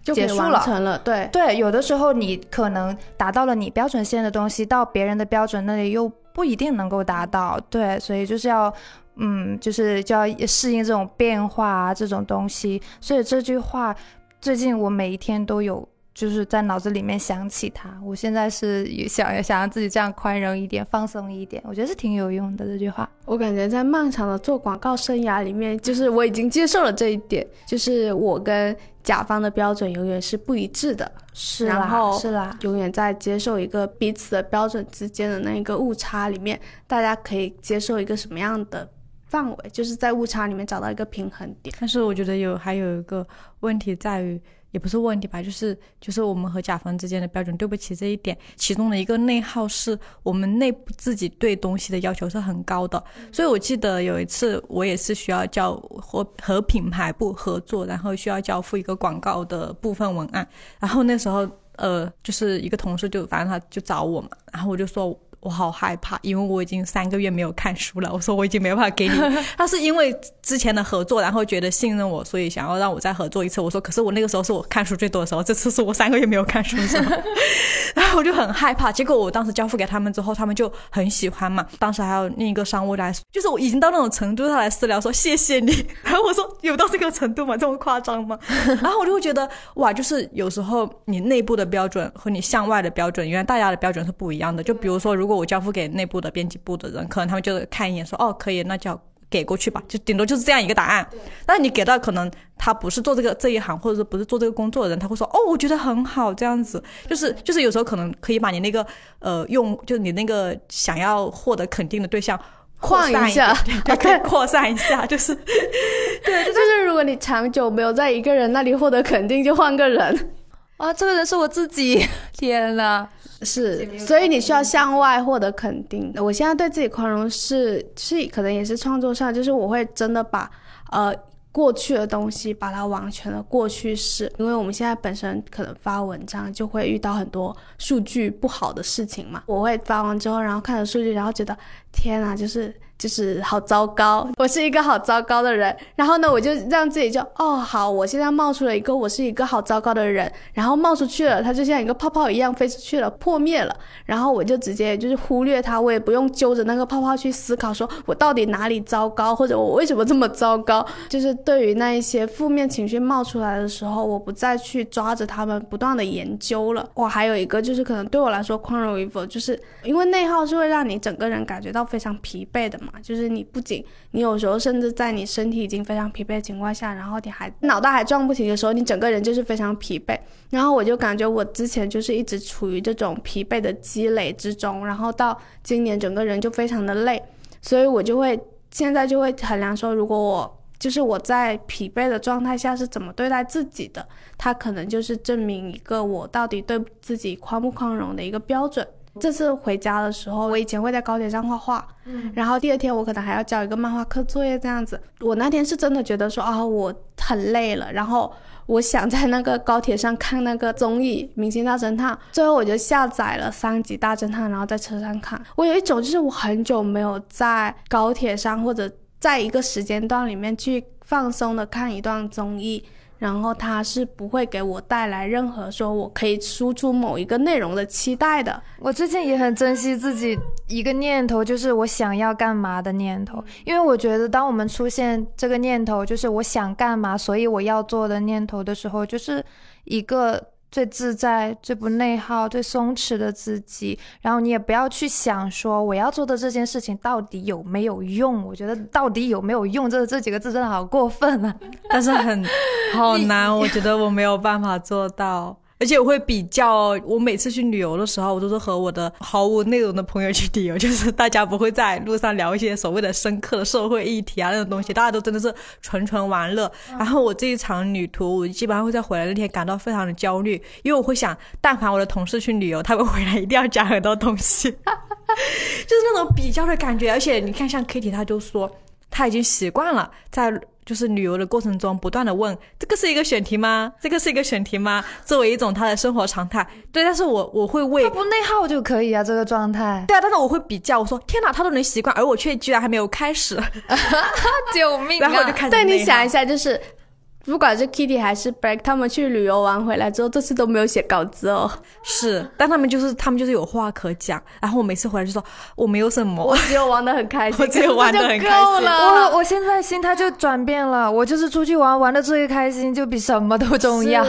Speaker 2: 结束了，
Speaker 3: 成了。对
Speaker 2: 对，有的时候你可能达到了你标准线的东西，到别人的标准那里又不一定能够达到。对，所以就是要，嗯，就是就要适应这种变化啊，这种东西。所以这句话。最近我每一天都有，就是在脑子里面想起他。我现在是想想让自己这样宽容一点，放松一点，我觉得是挺有用的这句话。
Speaker 3: 我感觉在漫长的做广告生涯里面，就是我已经接受了这一点，就是我跟甲方的标准永远是不一致的，
Speaker 2: 是
Speaker 3: 然后
Speaker 2: 是啦，
Speaker 3: 永远在接受一个彼此的标准之间的那一个误差里面，大家可以接受一个什么样的？范围就是在误差里面找到一个平衡点，
Speaker 1: 但是我觉得有还有一个问题在于，也不是问题吧，就是就是我们和甲方之间的标准对不起这一点，其中的一个内耗是我们内部自己对东西的要求是很高的，所以我记得有一次我也是需要交和和品牌部合作，然后需要交付一个广告的部分文案，然后那时候呃就是一个同事就反正他就找我嘛，然后我就说。我好害怕，因为我已经三个月没有看书了。我说我已经没办法给你。他是因为之前的合作，然后觉得信任我，所以想要让我再合作一次。我说可是我那个时候是我看书最多的时候，这次是我三个月没有看书的时候。然后我就很害怕。结果我当时交付给他们之后，他们就很喜欢嘛。当时还有另一个商务来，就是我已经到那种程度，他来私聊说谢谢你。然后我说有到这个程度吗？这么夸张吗？然后我就会觉得哇，就是有时候你内部的标准和你向外的标准，原来大家的标准是不一样的。就比如说如。如果我交付给内部的编辑部的人，可能他们就看一眼说，哦，可以，那就给过去吧，就顶多就是这样一个答案。但你给到可能他不是做这个这一行，或者是不是做这个工作的人，他会说，哦，我觉得很好，这样子，就是就是有时候可能可以把你那个呃用，就是你那个想要获得肯定的对象扩散
Speaker 3: 一下，
Speaker 1: 对，可以扩散一下，就是
Speaker 3: 对，就是如果你长久没有在一个人那里获得肯定，就换个人。
Speaker 2: 啊，这个人是我自己，天呐！
Speaker 3: 是，所以你需要向外获得肯定。我现在对自己宽容是是，可能也是创作上，就是我会真的把呃过去的东西把它完全的过去式，因为我们现在本身可能发文章就会遇到很多数据不好的事情嘛，我会发完之后，然后看着数据，然后觉得天呐，就是。就是好糟糕，我是一个好糟糕的人。然后呢，我就让自己就哦好，我现在冒出了一个我是一个好糟糕的人，然后冒出去了，它就像一个泡泡一样飞出去了，破灭了。然后我就直接就是忽略它，我也不用揪着那个泡泡去思考，说我到底哪里糟糕，或者我为什么这么糟糕。就是对于那一些负面情绪冒出来的时候，我不再去抓着他们不断的研究了。我还有一个就是可能对我来说宽容与否，就是因为内耗是会让你整个人感觉到非常疲惫的嘛。就是你不仅你有时候甚至在你身体已经非常疲惫的情况下，然后你还脑袋还转不停的时候，你整个人就是非常疲惫。然后我就感觉我之前就是一直处于这种疲惫的积累之中，然后到今年整个人就非常的累，所以我就会现在就会衡量说，如果我就是我在疲惫的状态下是怎么对待自己的，它可能就是证明一个我到底对自己宽不宽容的一个标准。这次回家的时候，我以前会在高铁上画画，嗯，然后第二天我可能还要交一个漫画课作业这样子。我那天是真的觉得说啊，我很累了，然后我想在那个高铁上看那个综艺《明星大侦探》，最后我就下载了三集《大侦探》，然后在车上看。我有一种就是我很久没有在高铁上或者在一个时间段里面去放松的看一段综艺。然后他是不会给我带来任何说我可以输出某一个内容的期待的。
Speaker 2: 我最近也很珍惜自己一个念头，就是我想要干嘛的念头。因为我觉得，当我们出现这个念头，就是我想干嘛，所以我要做的念头的时候，就是一个最自在、最不内耗、最松弛的自己，然后你也不要去想说我要做的这件事情到底有没有用。我觉得到底有没有用这这几个字真的好过分啊！
Speaker 1: 但是很好难，我觉得我没有办法做到。而且我会比较，我每次去旅游的时候，我都是和我的毫无内容的朋友去旅游，就是大家不会在路上聊一些所谓的深刻的社会议题啊那种东西，大家都真的是纯纯玩乐。然后我这一场旅途，我基本上会在回来那天感到非常的焦虑，因为我会想，但凡我的同事去旅游，他们回来一定要讲很多东西，就是那种比较的感觉。而且你看，像 Kitty，他就说他已经习惯了在。就是旅游的过程中，不断的问这个是一个选题吗？这个是一个选题吗？作为一种他的生活常态。对，但是我我会为
Speaker 2: 他不内耗就可以啊，这个状态。
Speaker 1: 对啊，但是我会比较，我说天哪，他都能习惯，而我却居然还没有开始，
Speaker 2: 救命！
Speaker 1: 然后我就开始。
Speaker 3: 对，你想一下，就是。不管是 Kitty 还是 Break，他们去旅游完回来之后，这次都没有写稿子哦。
Speaker 1: 是，但他们就是他们就是有话可讲。然后我每次回来就说我没有什么，
Speaker 3: 我只有玩的 很开心，
Speaker 1: 我只有玩的很开心。
Speaker 2: 我我现在心态就转变了，我就是出去玩玩的最开心，就比什么都重要。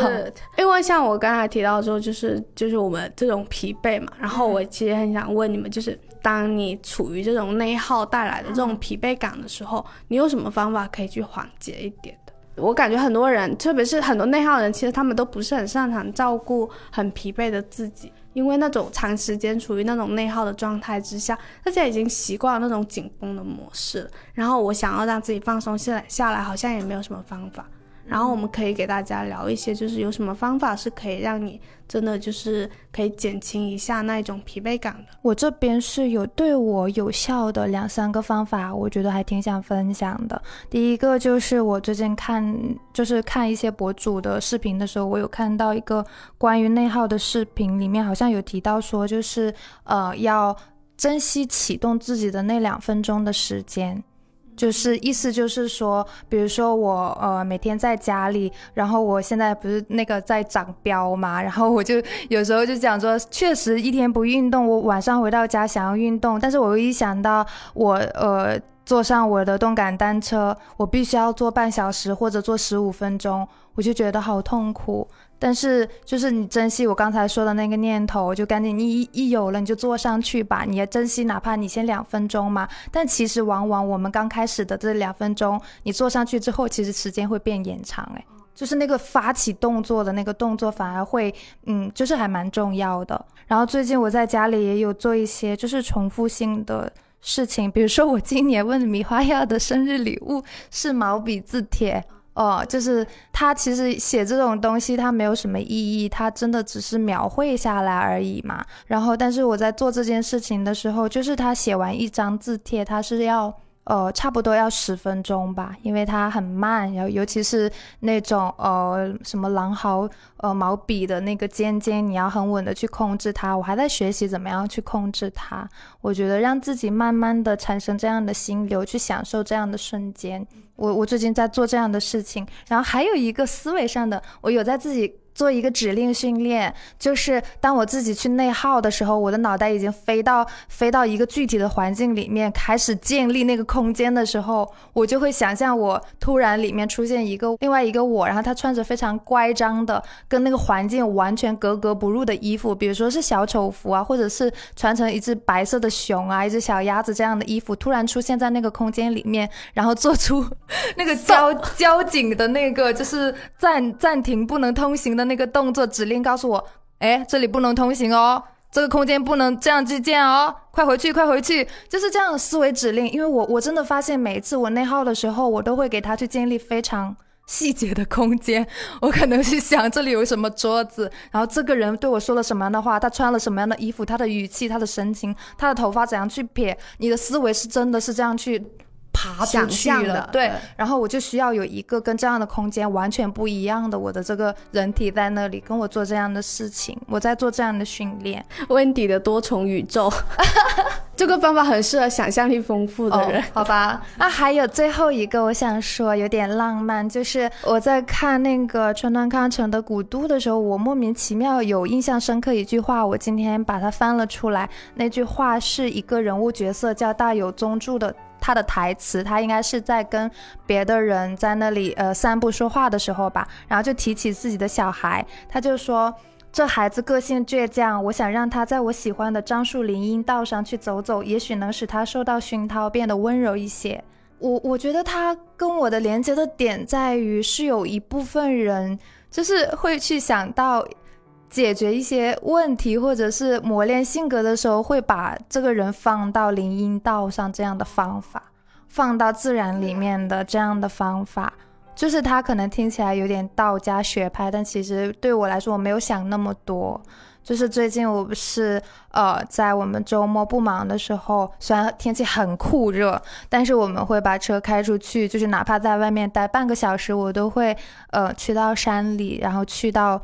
Speaker 3: 因为像我刚才提到说，就是就是我们这种疲惫嘛。然后我其实很想问你们，就是当你处于这种内耗带来的这种疲惫感的时候，你有什么方法可以去缓解一点？我感觉很多人，特别是很多内耗人，其实他们都不是很擅长照顾很疲惫的自己，因为那种长时间处于那种内耗的状态之下，大家已经习惯了那种紧绷的模式。然后我想要让自己放松下来，下来好像也没有什么方法。然后我们可以给大家聊一些，就是有什么方法是可以让你真的就是可以减轻一下那一种疲惫感的。
Speaker 2: 我这边是有对我有效的两三个方法，我觉得还挺想分享的。第一个就是我最近看，就是看一些博主的视频的时候，我有看到一个关于内耗的视频，里面好像有提到说，就是呃要珍惜启动自己的那两分钟的时间。就是意思就是说，比如说我呃每天在家里，然后我现在不是那个在长膘嘛，然后我就有时候就讲说，确实一天不运动，我晚上回到家想要运动，但是我又一想到我呃坐上我的动感单车，我必须要坐半小时或者坐十五分钟，我就觉得好痛苦。但是，就是你珍惜我刚才说的那个念头，就赶紧你一一有了你就坐上去吧。你要珍惜，哪怕你先两分钟嘛。但其实往往我们刚开始的这两分钟，你坐上去之后，其实时间会变延长。哎，就是那个发起动作的那个动作反而会，嗯，就是还蛮重要的。然后最近我在家里也有做一些就是重复性的事情，比如说我今年问米花要的生日礼物是毛笔字帖。哦，就是他其实写这种东西，他没有什么意义，他真的只是描绘下来而已嘛。然后，但是我在做这件事情的时候，就是他写完一张字帖，他是要。呃，差不多要十分钟吧，因为它很慢，然后尤其是那种呃什么狼毫呃毛笔的那个尖尖，你要很稳的去控制它。我还在学习怎么样去控制它。我觉得让自己慢慢的产生这样的心流，去享受这样的瞬间。我我最近在做这样的事情，然后还有一个思维上的，我有在自己。做一个指令训练，就是当我自己去内耗的时候，我的脑袋已经飞到飞到一个具体的环境里面，开始建立那个空间的时候，我就会想象我突然里面出现一个另外一个我，然后他穿着非常乖张的，跟那个环境完全格格不入的衣服，比如说是小丑服啊，或者是穿成一只白色的熊啊，一只小鸭子这样的衣服，突然出现在那个空间里面，然后做出 那个交交警的那个就是暂暂停不能通行的。那个动作指令告诉我，哎，这里不能通行哦，这个空间不能这样去建哦，快回去，快回去，就是这样的思维指令。因为我我真的发现，每一次我内耗的时候，我都会给他去建立非常细节的空间。我可能是想这里有什么桌子，然后这个人对我说了什么样的话，他穿了什么样的衣服，他的语气，他的神情，他的头发怎样去撇，你的思维是真的是这样去。爬出去了，对，然后我就需要有一个跟这样的空间完全不一样的我的这个人体在那里跟我做这样的事情，我在做这样的训练。
Speaker 3: 温迪的多重宇宙，这个方法很适合想象力丰富的人，
Speaker 2: 好吧？那还有最后一个，我想说有点浪漫，就是我在看那个川端康成的《古都》的时候，我莫名其妙有印象深刻一句话，我今天把它翻了出来。那句话是一个人物角色叫大有宗助的。他的台词，他应该是在跟别的人在那里呃散步说话的时候吧，然后就提起自己的小孩，他就说。这孩子个性倔强，我想让他在我喜欢的樟树林荫道上去走走，也许能使他受到熏陶，变得温柔一些。我我觉得他跟我的连接的点在于，是有一部分人就是会去想到解决一些问题，或者是磨练性格的时候，会把这个人放到林荫道上这样的方法，放到自然里面的这样的方法。就是他可能听起来有点道家学派，但其实对我来说，我没有想那么多。就是最近我不是呃，在我们周末不忙的时候，虽然天气很酷热，但是我们会把车开出去，就是哪怕在外面待半个小时，我都会呃去到山里，然后去到。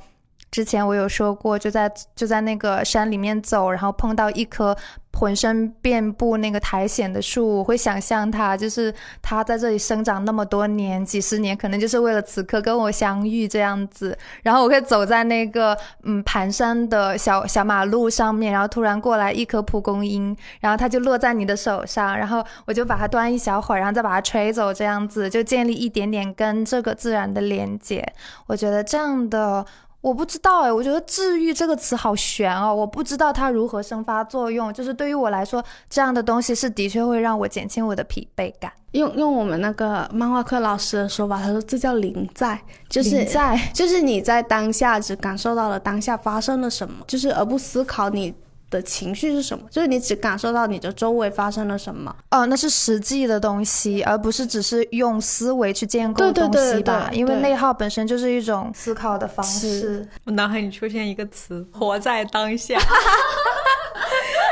Speaker 2: 之前我有说过，就在就在那个山里面走，然后碰到一棵浑身遍布那个苔藓的树，我会想象它，就是它在这里生长那么多年，几十年，可能就是为了此刻跟我相遇这样子。然后我会走在那个嗯盘山的小小马路上面，然后突然过来一颗蒲公英，然后它就落在你的手上，然后我就把它端一小会儿，然后再把它吹走，这样子就建立一点点跟这个自然的连接。我觉得这样的。我不知道哎，我觉得“治愈”这个词好悬哦，我不知道它如何生发作用。就是对于我来说，这样的东西是的确会让我减轻我的疲惫感。
Speaker 3: 用用我们那个漫画课老师的说法，他说这叫临在，就是
Speaker 2: 在，
Speaker 3: 就是你在当下只感受到了当下发生了什么，就是而不思考你。的情绪是什么？就是你只感受到你的周围发生了什么
Speaker 2: 哦，那是实际的东西，而不是只是用思维去建构东西吧？因为内耗本身就是一种思考的方式。
Speaker 1: 我脑海里出现一个词：活在当下。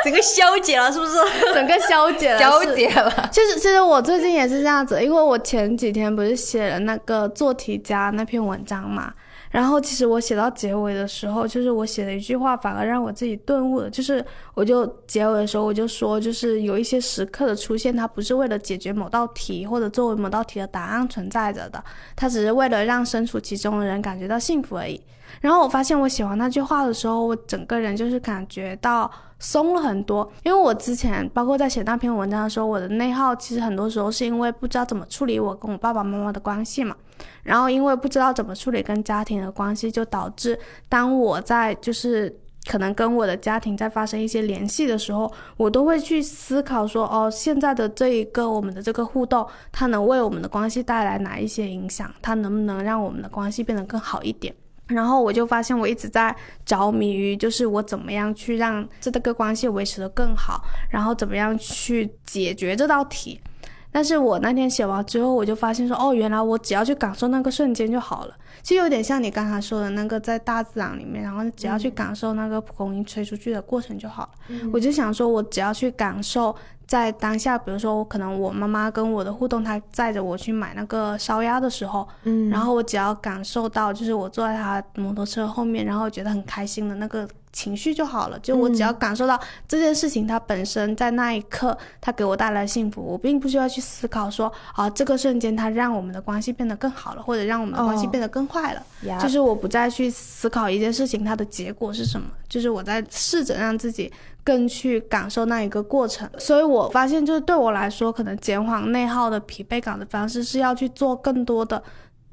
Speaker 1: 整个消解了，是不是？
Speaker 3: 整个消解了，
Speaker 2: 消解了。
Speaker 3: 其实，其实我最近也是这样子，因为我前几天不是写了那个做题家那篇文章嘛。然后，其实我写到结尾的时候，就是我写的一句话，反而让我自己顿悟了。就是，我就结尾的时候，我就说，就是有一些时刻的出现，它不是为了解决某道题或者作为某道题的答案存在着的，它只是为了让身处其中的人感觉到幸福而已。然后我发现，我写完那句话的时候，我整个人就是感觉到松了很多。因为我之前，包括在写那篇文章的时候，我的内耗其实很多时候是因为不知道怎么处理我跟我爸爸妈妈的关系嘛。然后，因为不知道怎么处理跟家庭的关系，就导致当我在就是可能跟我的家庭在发生一些联系的时候，我都会去思考说，哦，现在的这一个我们的这个互动，它能为我们的关系带来哪一些影响？它能不能让我们的关系变得更好一点？然后我就发现我一直在着迷于，就是我怎么样去让这个关系维持的更好，然后怎么样去解决这道题。但是我那天写完之后，我就发现说，哦，原来我只要去感受那个瞬间就好了。其实有点像你刚才说的那个，在大自然里面，然后只要去感受那个蒲公英吹出去的过程就好了。我就想说，我只要去感受在当下，比如说我可能我妈妈跟我的互动，她载着我去买那个烧鸭的时候，嗯，然后我只要感受到，就是我坐在她摩托车后面，然后觉得很开心的那个。情绪就好了，就我只要感受到这件事情，它本身在那一刻，它给我带来幸福，我并不需要去思考说啊，这个瞬间它让我们的关系变得更好了，或者让我们的关系变得更坏了。就是我不再去思考一件事情它的结果是什么，就是我在试着让自己更去感受那一个过程。所以我发现，就是对我来说，可能减缓内耗的疲惫感的方式是要去做更多的。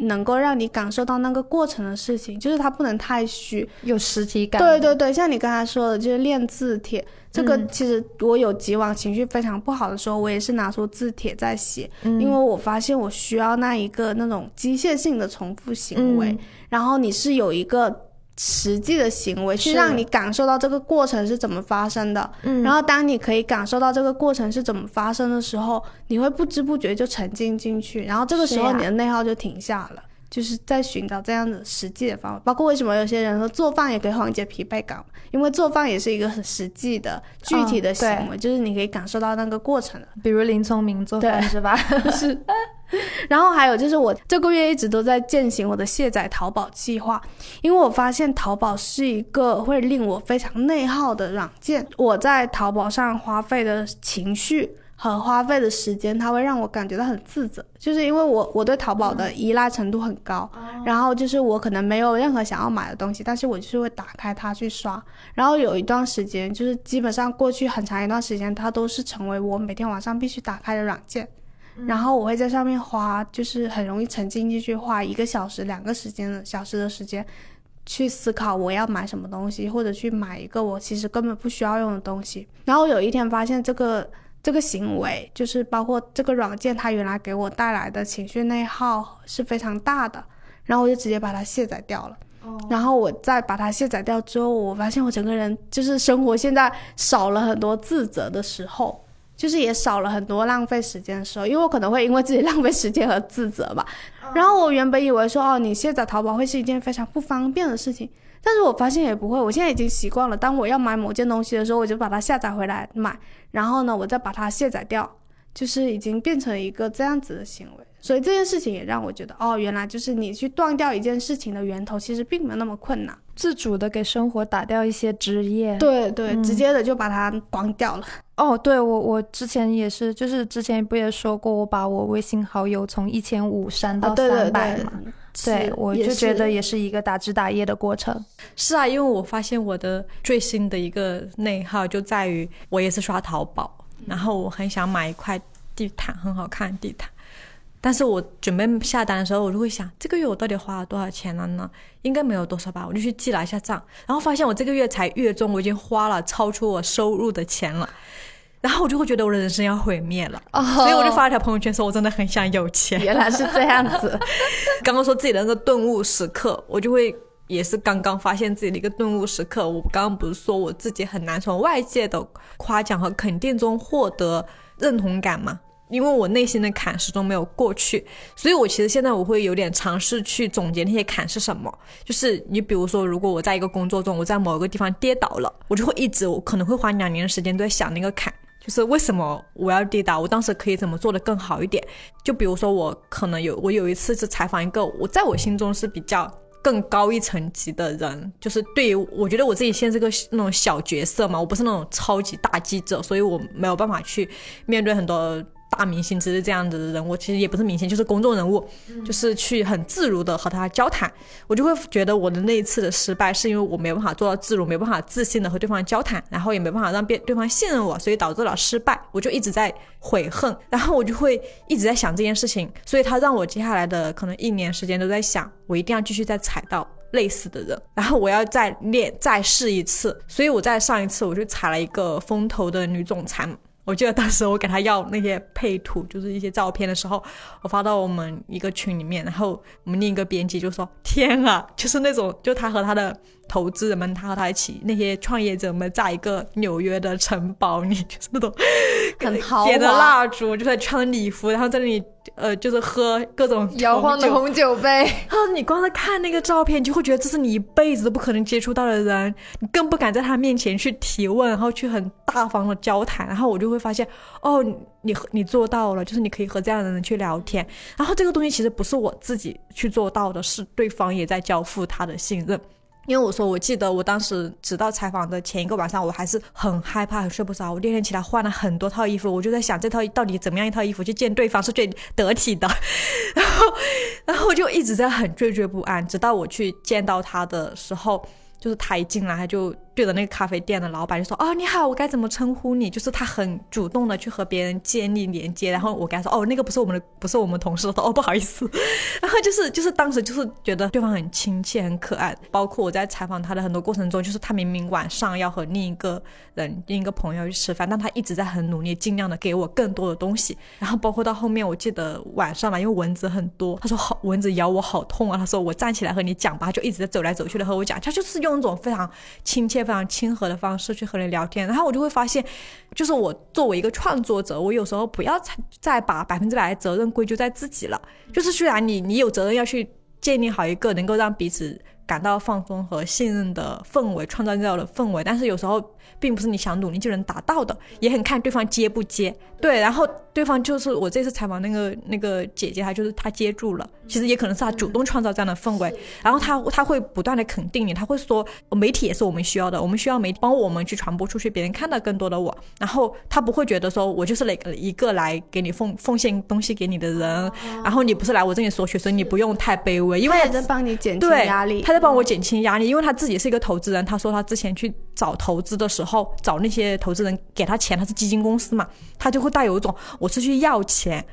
Speaker 3: 能够让你感受到那个过程的事情，就是它不能太虚，
Speaker 2: 有实体感。
Speaker 3: 对对对，像你刚才说的，就是练字帖，这个其实我有几往情绪非常不好的时候，我也是拿出字帖在写，因为我发现我需要那一个那种机械性的重复行为，然后你是有一个。实际的行为去让你感受到这个过程是怎么发生的，嗯，然后当你可以感受到这个过程是怎么发生的时候，你会不知不觉就沉浸进去，然后这个时候你的内耗就停下了，就是在寻找这样的实际的方法。包括为什么有些人说做饭也可以缓解疲惫感，因为做饭也是一个很实际的具体的行为，就是你可以感受到那个过程的。
Speaker 2: 比如林聪明做饭是吧？
Speaker 3: 是。然后还有就是，我这个月一直都在践行我的卸载淘宝计划，因为我发现淘宝是一个会令我非常内耗的软件。我在淘宝上花费的情绪。和花费的时间，它会让我感觉到很自责，就是因为我我对淘宝的依赖程度很高，然后就是我可能没有任何想要买的东西，但是我就是会打开它去刷，然后有一段时间，就是基本上过去很长一段时间，它都是成为我每天晚上必须打开的软件，然后我会在上面花，就是很容易沉浸进去，花一个小时、两个时间的小时的时间。去思考我要买什么东西，或者去买一个我其实根本不需要用的东西。然后有一天发现这个这个行为，就是包括这个软件，它原来给我带来的情绪内耗是非常大的。然后我就直接把它卸载掉了。然后我再把它卸载掉之后，我发现我整个人就是生活现在少了很多自责的时候。就是也少了很多浪费时间的时候，因为我可能会因为自己浪费时间而自责吧。然后我原本以为说，哦，你卸载淘宝会是一件非常不方便的事情，但是我发现也不会。我现在已经习惯了，当我要买某件东西的时候，我就把它下载回来买，然后呢，我再把它卸载掉，就是已经变成一个这样子的行为。所以这件事情也让我觉得，哦，原来就是你去断掉一件事情的源头，其实并没有那么困难。
Speaker 2: 自主的给生活打掉一些枝叶，
Speaker 3: 对对，直接的就把它关掉了。
Speaker 2: 哦，对我我之前也是，就是之前不也说过，我把我微信好友从一千五删到三百嘛？对，我就觉得也是一个打枝打叶的过程。
Speaker 1: 是啊，因为我发现我的最新的一个内耗就在于，我也是刷淘宝，然后我很想买一块地毯，很好看的地毯。但是我准备下单的时候，我就会想，这个月我到底花了多少钱了呢？应该没有多少吧，我就去记了一下账，然后发现我这个月才月中，我已经花了超出我收入的钱了，然后我就会觉得我的人生要毁灭了，所以我就发了条朋友圈说，我真的很想有钱。
Speaker 2: 原来是这样子，
Speaker 1: 刚刚说自己的那个顿悟时刻，我就会也是刚刚发现自己的一个顿悟时刻。我刚刚不是说我自己很难从外界的夸奖和肯定中获得认同感吗？因为我内心的坎始终没有过去，所以我其实现在我会有点尝试去总结那些坎是什么。就是你比如说，如果我在一个工作中，我在某一个地方跌倒了，我就会一直，我可能会花两年的时间都在想那个坎，就是为什么我要跌倒，我当时可以怎么做的更好一点。就比如说我可能有，我有一次是采访一个我在我心中是比较更高一层级的人，就是对于我觉得我自己现在是个那种小角色嘛，我不是那种超级大记者，所以我没有办法去面对很多。大明星之类这样子的人物，其实也不是明星，就是公众人物，就是去很自如的和他交谈。我就会觉得我的那一次的失败，是因为我没有办法做到自如，没办法自信的和对方交谈，然后也没办法让别对方信任我，所以导致了失败。我就一直在悔恨，然后我就会一直在想这件事情，所以他让我接下来的可能一年时间都在想，我一定要继续再踩到类似的人，然后我要再练再试一次。所以我在上一次我就踩了一个风投的女总裁。我记得当时我给他要那些配图，就是一些照片的时候，我发到我们一个群里面，然后我们另一个编辑就说：“天啊，就是那种，就他和他的投资人们，他和他一起那些创业者们，在一个纽约的城堡里，就是那种
Speaker 2: 很豪华，
Speaker 1: 点着蜡烛，就在穿礼服，然后在那里。”呃，就是喝各种
Speaker 2: 摇晃的红酒杯
Speaker 1: 然后！你光是看那个照片，就会觉得这是你一辈子都不可能接触到的人，你更不敢在他面前去提问，然后去很大方的交谈。然后我就会发现，哦，你你做到了，就是你可以和这样的人去聊天。然后这个东西其实不是我自己去做到的，是对方也在交付他的信任。因为我说，我记得我当时直到采访的前一个晚上，我还是很害怕，很睡不着。我第二天起来换了很多套衣服，我就在想这套到底怎么样一套衣服去见对方是最得体的。然后，然后我就一直在很惴惴不安，直到我去见到他的时候。就是他一进来，他就对着那个咖啡店的老板就说：“哦，你好，我该怎么称呼你？”就是他很主动的去和别人建立连接。然后我跟他说：“哦，那个不是我们的，不是我们同事。”说：“哦，不好意思。”然后就是就是当时就是觉得对方很亲切、很可爱。包括我在采访他的很多过程中，就是他明明晚上要和另一个人、另一个朋友去吃饭，但他一直在很努力，尽量的给我更多的东西。然后包括到后面，我记得晚上嘛，因为蚊子很多，他说：“好，蚊子咬我好痛啊。”他说：“我站起来和你讲吧。”就一直在走来走去的和我讲，他就是用。一种非常亲切、这样亲和的方式去和你聊天，然后我就会发现，就是我作为一个创作者，我有时候不要再再把百分之百的责任归咎在自己了。就是虽然你你有责任要去建立好一个能够让彼此感到放松和信任的氛围，创造这样的氛围。但是有时候并不是你想努力就能达到的，也很看对方接不接。对，然后对方就是我这次采访那个那个姐姐，她就是她接住了，其实也可能是她主动创造这样的氛围。然后她她会不断的肯定你，她会说媒体也是我们需要的，我们需要媒体帮我们去传播出去，别人看到更多的我。然后她不会觉得说我就是哪个一个来给你奉奉献东西给你的人，然后你不是来我这里索取，所以你不用太卑微，因为
Speaker 3: 他也在帮你减轻
Speaker 1: 对
Speaker 3: 压力。
Speaker 1: 他在帮我减轻压力，因为他自己是一个投资人。他说他之前去找投资的时候，找那些投资人给他钱，他是基金公司嘛，他就会带有一种我是去要钱。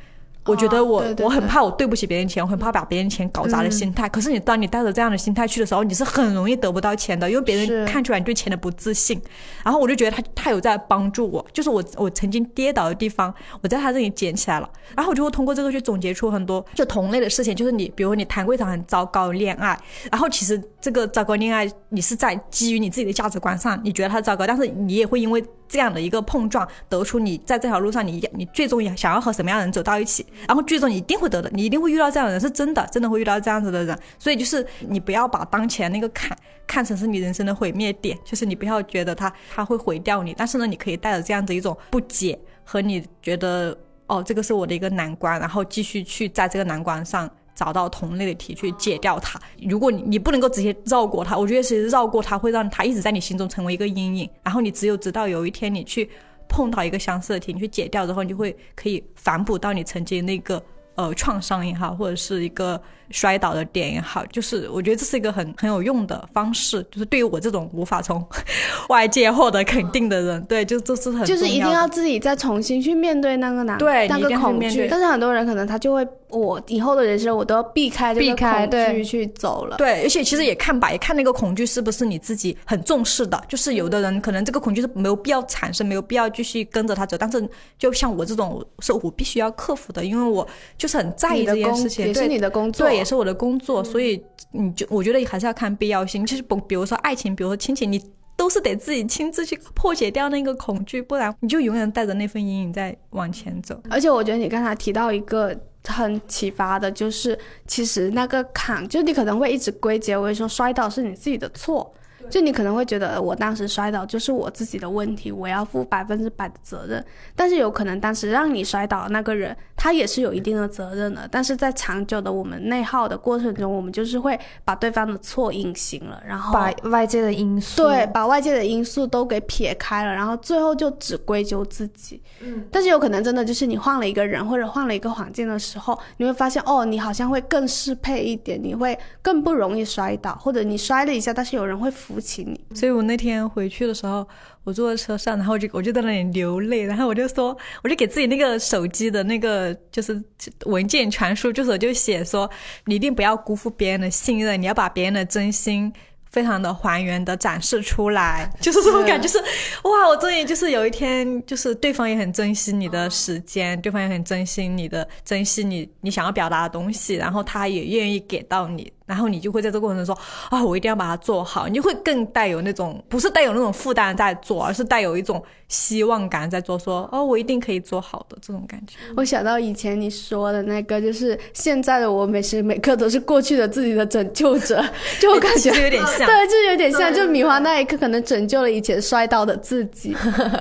Speaker 1: 我觉得我、我很怕我对不起别人钱，我很怕把别人钱搞砸的心态。可是你当你带着这样的心态去的时候，你是很容易得不到钱的，因为别人看出来你对钱的不自信。然后我就觉得他他有在帮助我，就是我我曾经跌倒的地方，我在他这里捡起来了。然后我就会通过这个去总结出很多就同类的事情，就是你比如你谈过一场很糟糕的恋爱，然后其实这个糟糕恋爱你是在基于你自己的价值观上，你觉得它糟糕，但是你也会因为这样的一个碰撞，得出你在这条路上你你最终想要和什么样的人走到一起，然后最终你一定会得的，你一定会遇到这样的人，是真的，真的会遇到这样子的人。所以就是你不要把当前那个坎看成是你人生的毁灭点，就是你不要觉得它它会毁掉你，但是呢，你可以带着这样子一种不解和你觉得哦，这个是我的一个难关，然后继续去在这个难关上。找到同类的题去解掉它。如果你你不能够直接绕过它，我觉得其实绕过它会让它一直在你心中成为一个阴影。然后你只有直到有一天你去碰到一个相似的题，你去解掉之后，你就会可以反哺到你曾经那个呃创伤也好，或者是一个摔倒的点也好，就是我觉得这是一个很很有用的方式。就是对于我这种无法从 外界获得肯定的人，对，就这是很
Speaker 3: 就是一定要自己再重新去面对那个难，那个
Speaker 1: 对你一定要去
Speaker 3: 恐惧。但是很多人可能他就会，我以后的人生我都要避开这个
Speaker 2: 避开
Speaker 3: 恐
Speaker 2: 对
Speaker 3: 惧去走了。
Speaker 1: 对，而且其实也看吧，也看那个恐惧是不是你自己很重视的。就是有的人可能这个恐惧是没有必要产生，没有必要继续跟着他走。但是就像我这种，是我必须要克服的，因为我就是很在意这件事情，对
Speaker 3: 也是你的工作，
Speaker 1: 对，也是我的工作，所以你就我觉得还是要看必要性。就是不比如说爱情，比如说亲情，你都是得自己亲自去破解掉那个恐惧，不然你就永远带着那份阴影在往前走。
Speaker 3: 而且我觉得你刚才提到一个很启发的，就是其实那个坎，就你可能会一直归结为说摔倒是你自己的错，就你可能会觉得呃我当时摔倒就是我自己的问题，我要负百分之百的责任。但是有可能当时让你摔倒的那个人，他也是有一定的责任的。但是在长久的我们内耗的过程中，我们就是会把对方的错隐形了，然后
Speaker 2: 把外界的因素
Speaker 3: 对，把外界的因素都给撇开了，然后最后就只归咎自己。嗯，但是有可能真的就是你换了一个人或者换了一个环境的时候，你会发现哦，你好像会更适配一点，你会更不容易摔倒，或者你摔了一下，但是有人会扶起你。
Speaker 1: 所以我那天回去的时候，我坐在车上，然后我就我就在那里流泪，然后我就说，我就给自己那个手机的那个就是文件传输，就是我就写说，你一定不要辜负别人的信任，你要把别人的真心。非常的还原的展示出来，就是这种感觉，就是 哇！我终于就是有一天，就是对方也很珍惜你的时间，对方也很珍惜你的，珍惜你你想要表达的东西，然后他也愿意给到你，然后你就会在这个过程中说啊，我一定要把它做好，你就会更带有那种不是带有那种负担在做，而是带有一种希望感在做，说哦，我一定可以做好的这种感觉。
Speaker 3: 我想到以前你说的那个，就是现在的我每时每刻都是过去的自己的拯救者，就我感觉
Speaker 1: 有点像，
Speaker 3: 对，就有点像，就米花那一刻可能拯救了以前摔倒的自己。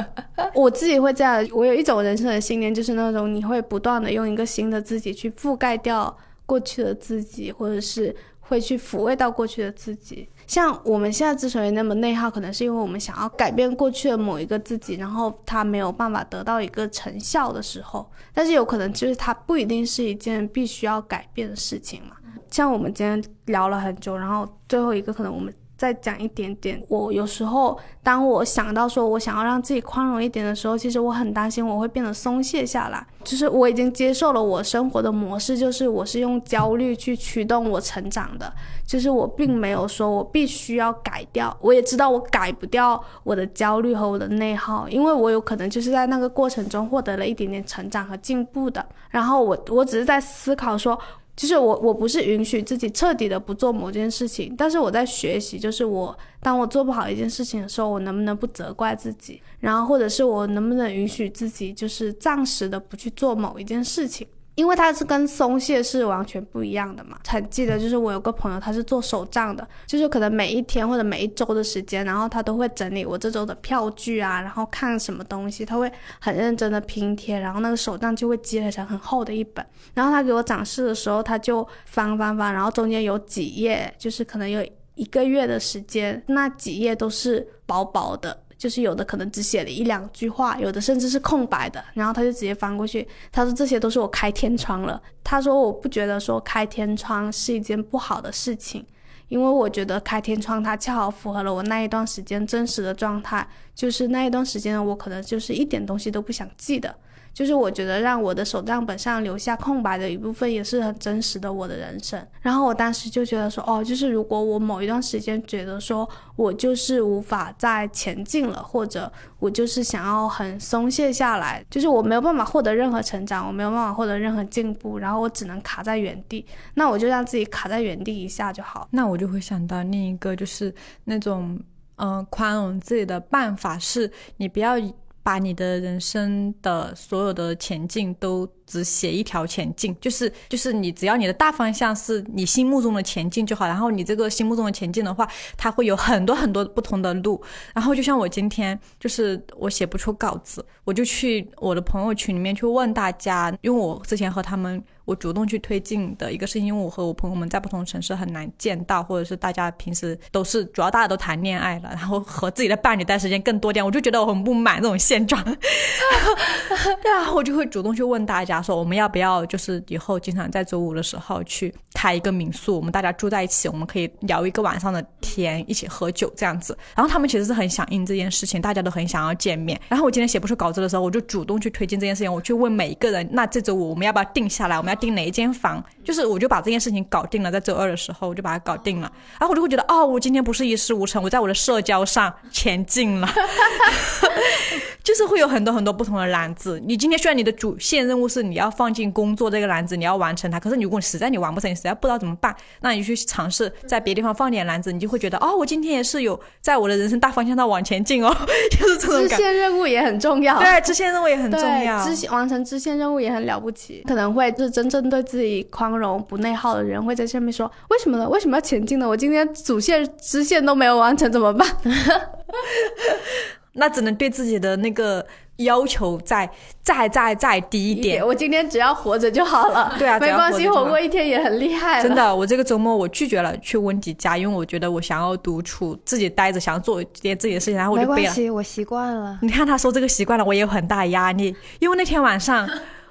Speaker 3: 我自己会这样，我有一种人生的信念，就是那种你会不断的用一个新的自己去覆盖掉过去的自己，或者是会去抚慰到过去的自己。像我们现在之所以那么内耗，可能是因为我们想要改变过去的某一个自己，然后他没有办法得到一个成效的时候，但是有可能就是它不一定是一件必须要改变的事情嘛。像我们今天聊了很久，然后最后一个可能我们再讲一点点。我有时候当我想到说我想要让自己宽容一点的时候，其实我很担心我会变得松懈下来。就是我已经接受了我生活的模式，就是我是用焦虑去驱动我成长的。就是我并没有说我必须要改掉，我也知道我改不掉我的焦虑和我的内耗，因为我有可能就是在那个过程中获得了一点点成长和进步的。然后我我只是在思考说。就是我，我不是允许自己彻底的不做某件事情，但是我在学习，就是我当我做不好一件事情的时候，我能不能不责怪自己，然后或者是我能不能允许自己就是暂时的不去做某一件事情。因为它是跟松懈是完全不一样的嘛。很记得就是我有个朋友，他是做手账的，就是可能每一天或者每一周的时间，然后他都会整理我这周的票据啊，然后看什么东西，他会很认真的拼贴，然后那个手账就会积累成很厚的一本。然后他给我展示的时候，他就翻翻翻，然后中间有几页，就是可能有一个月的时间，那几页都是薄薄的。就是有的可能只写了一两句话，有的甚至是空白的，然后他就直接翻过去。他说这些都是我开天窗了。他说我不觉得说开天窗是一件不好的事情，因为我觉得开天窗它恰好符合了我那一段时间真实的状态，就是那一段时间我可能就是一点东西都不想记的。就是我觉得让我的手账本上留下空白的一部分，也是很真实的我的人生。然后我当时就觉得说，哦，就是如果我某一段时间觉得说我就是无法再前进了，或者我就是想要很松懈下来，就是我没有办法获得任何成长，我没有办法获得任何进步，然后我只能卡在原地，那我就让自己卡在原地一下就好。
Speaker 1: 那我就会想到另一个，就是那种嗯宽容自己的办法，是你不要。把你的人生的所有的前进都只写一条前进，就是就是你只要你的大方向是你心目中的前进就好，然后你这个心目中的前进的话，它会有很多很多不同的路。然后就像我今天，就是我写不出稿子，我就去我的朋友群里面去问大家，因为我之前和他们。我主动去推进的一个事情，因为我和我朋友们在不同城市很难见到，或者是大家平时都是主要大家都谈恋爱了，然后和自己的伴侣待时间更多点，我就觉得我很不满这种现状。对啊，我就会主动去问大家说，我们要不要就是以后经常在周五的时候去开一个民宿，我们大家住在一起，我们可以聊一个晚上的天，一起喝酒这样子。然后他们其实是很响应这件事情，大家都很想要见面。然后我今天写不出稿子的时候，我就主动去推进这件事情，我去问每一个人，那这周五我们要不要定下来？我们要。订哪一间房，就是我就把这件事情搞定了，在周二的时候我就把它搞定了，然后我就会觉得哦，我今天不是一事无成，我在我的社交上前进了，就是会有很多很多不同的篮子。你今天虽然你的主线任务是你要放进工作这个篮子，你要完成它，可是如果你实在你完不成，你实在不知道怎么办，那你去尝试在别地方放点篮子，你就会觉得哦，我今天也是有在我的人生大方向上往前进哦，就是这种
Speaker 3: 支线任务也很重要，
Speaker 1: 对，支线任务也很重要，
Speaker 3: 支线完成支线任务也很了不起，可能会就是真。针对自己宽容不内耗的人会在下面说：“为什么呢？为什么要前进呢？我今天主线支线都没有完成，怎么办？”
Speaker 1: 那只能对自己的那个要求再再再再低
Speaker 3: 一
Speaker 1: 点。
Speaker 3: 我今天只要活着就好了。
Speaker 1: 对啊，
Speaker 3: 没关系，活过一天也很厉害。
Speaker 1: 真的，我这个周末我拒绝了去温迪家，因为我觉得我想要独处，自己待着，想要做一点自己的事情，然后我就背了。没
Speaker 2: 关系，我习惯了。
Speaker 1: 你看他说这个习惯了，我也有很大压力，因为那天晚上。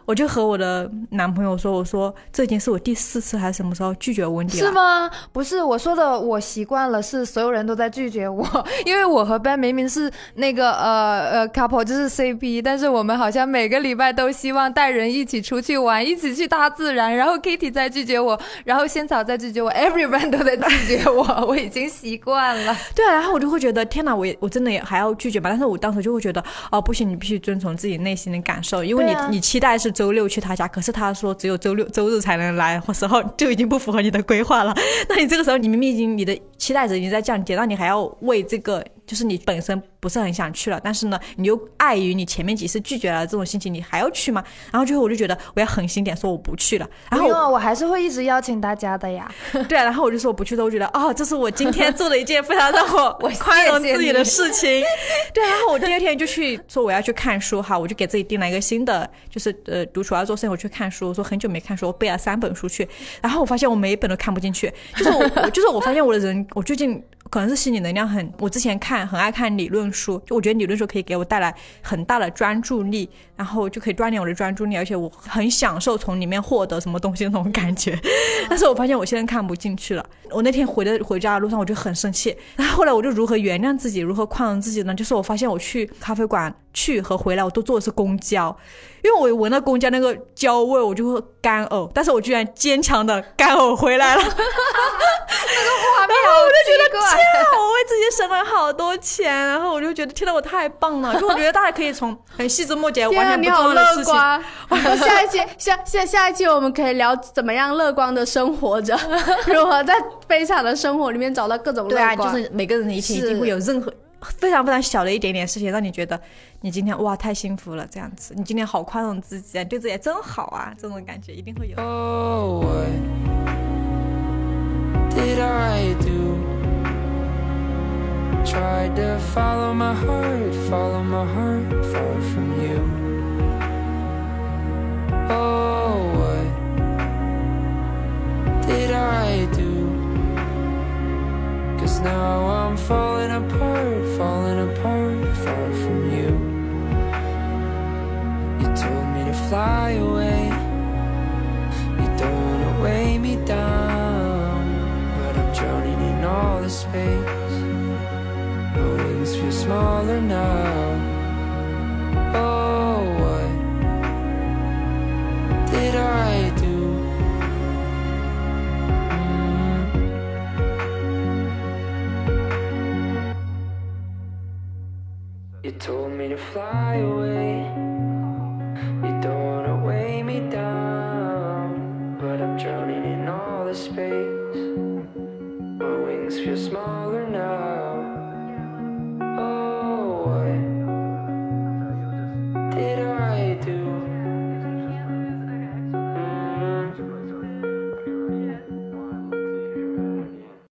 Speaker 1: 我就和我的男朋友说：“我说这已经是我第四次还是什么时候拒绝温迪
Speaker 2: 了？是吗？不是，我说的我习惯了，是所有人都在拒绝我，因为我和 Ben 明明是那个呃呃 couple，就是 CP，但是我们好像每个礼拜都希望带人一起出去玩，一起去大自然。然后 Kitty 在拒绝我，然后仙草在拒绝我，Everyone 都在拒绝我，我已经习惯了。
Speaker 1: 对啊，然后我就会觉得天哪，我也我真的也还要拒绝吧？但是我当时就会觉得哦，不行，你必须遵从自己内心的感受，因为你你期待是。周六去他家，可是他说只有周六周日才能来，时候就已经不符合你的规划了。那你这个时候，你明明已经你的期待值已经在降低，那你还要为这个？就是你本身不是很想去了，但是呢，你又碍于你前面几次拒绝了这种心情，你还要去吗？然后最后我就觉得我要狠心点，说我不去了。然后
Speaker 2: 我还是会一直邀请大家的呀。
Speaker 1: 对啊，然后我就说我不去的，我觉得哦，这是我今天做的一件非常让我我宽容自己的事情。对，然后我第二天就去说我要去看书哈，我就给自己定了一个新的，就是呃独处要做事情，我去看书。我说很久没看书，我背了三本书去，然后我发现我每一本都看不进去，就是我 就是我发现我的人，我最近。可能是心理能量很，我之前看很爱看理论书，就我觉得理论书可以给我带来很大的专注力，然后就可以锻炼我的专注力，而且我很享受从里面获得什么东西那种感觉。但是我发现我现在看不进去了。我那天回的回家的路上我就很生气，然后后来我就如何原谅自己，如何宽容自己呢？就是我发现我去咖啡馆去和回来我都坐的是公交，因为我闻到公交那个焦味我就会干呕，但是我居然坚强的干呕回来了。那个
Speaker 2: 画面，
Speaker 1: 我就觉得天啊，我为自己省了好多钱，然后我就觉得天呐，我太棒了！就我觉得大家可以从很细枝末节、完全不重要的事情。
Speaker 3: 下一期下下下一期我们可以聊怎么样乐观的生活着，如何在悲惨的生活里面找到各种乐观。
Speaker 1: 对啊，就是每个人的一天一定会有任何非常非常小的一点点事情，让你觉得你今天哇太幸福了，这样子，你今天好宽容自己啊，对自己真好啊，这种感觉一定会有。
Speaker 4: Oh, what did I do? Tried to follow my heart, follow my heart far from you. Oh, what did I do? Cause now I'm falling apart, falling apart far from you. You told me to fly away. You don't wanna weigh me down, but I'm drowning in all the space. My wings feel smaller now. Oh, what did I You told me to fly away. You don't wanna weigh me down, but I'm drowning in all the space. My wings feel smaller now.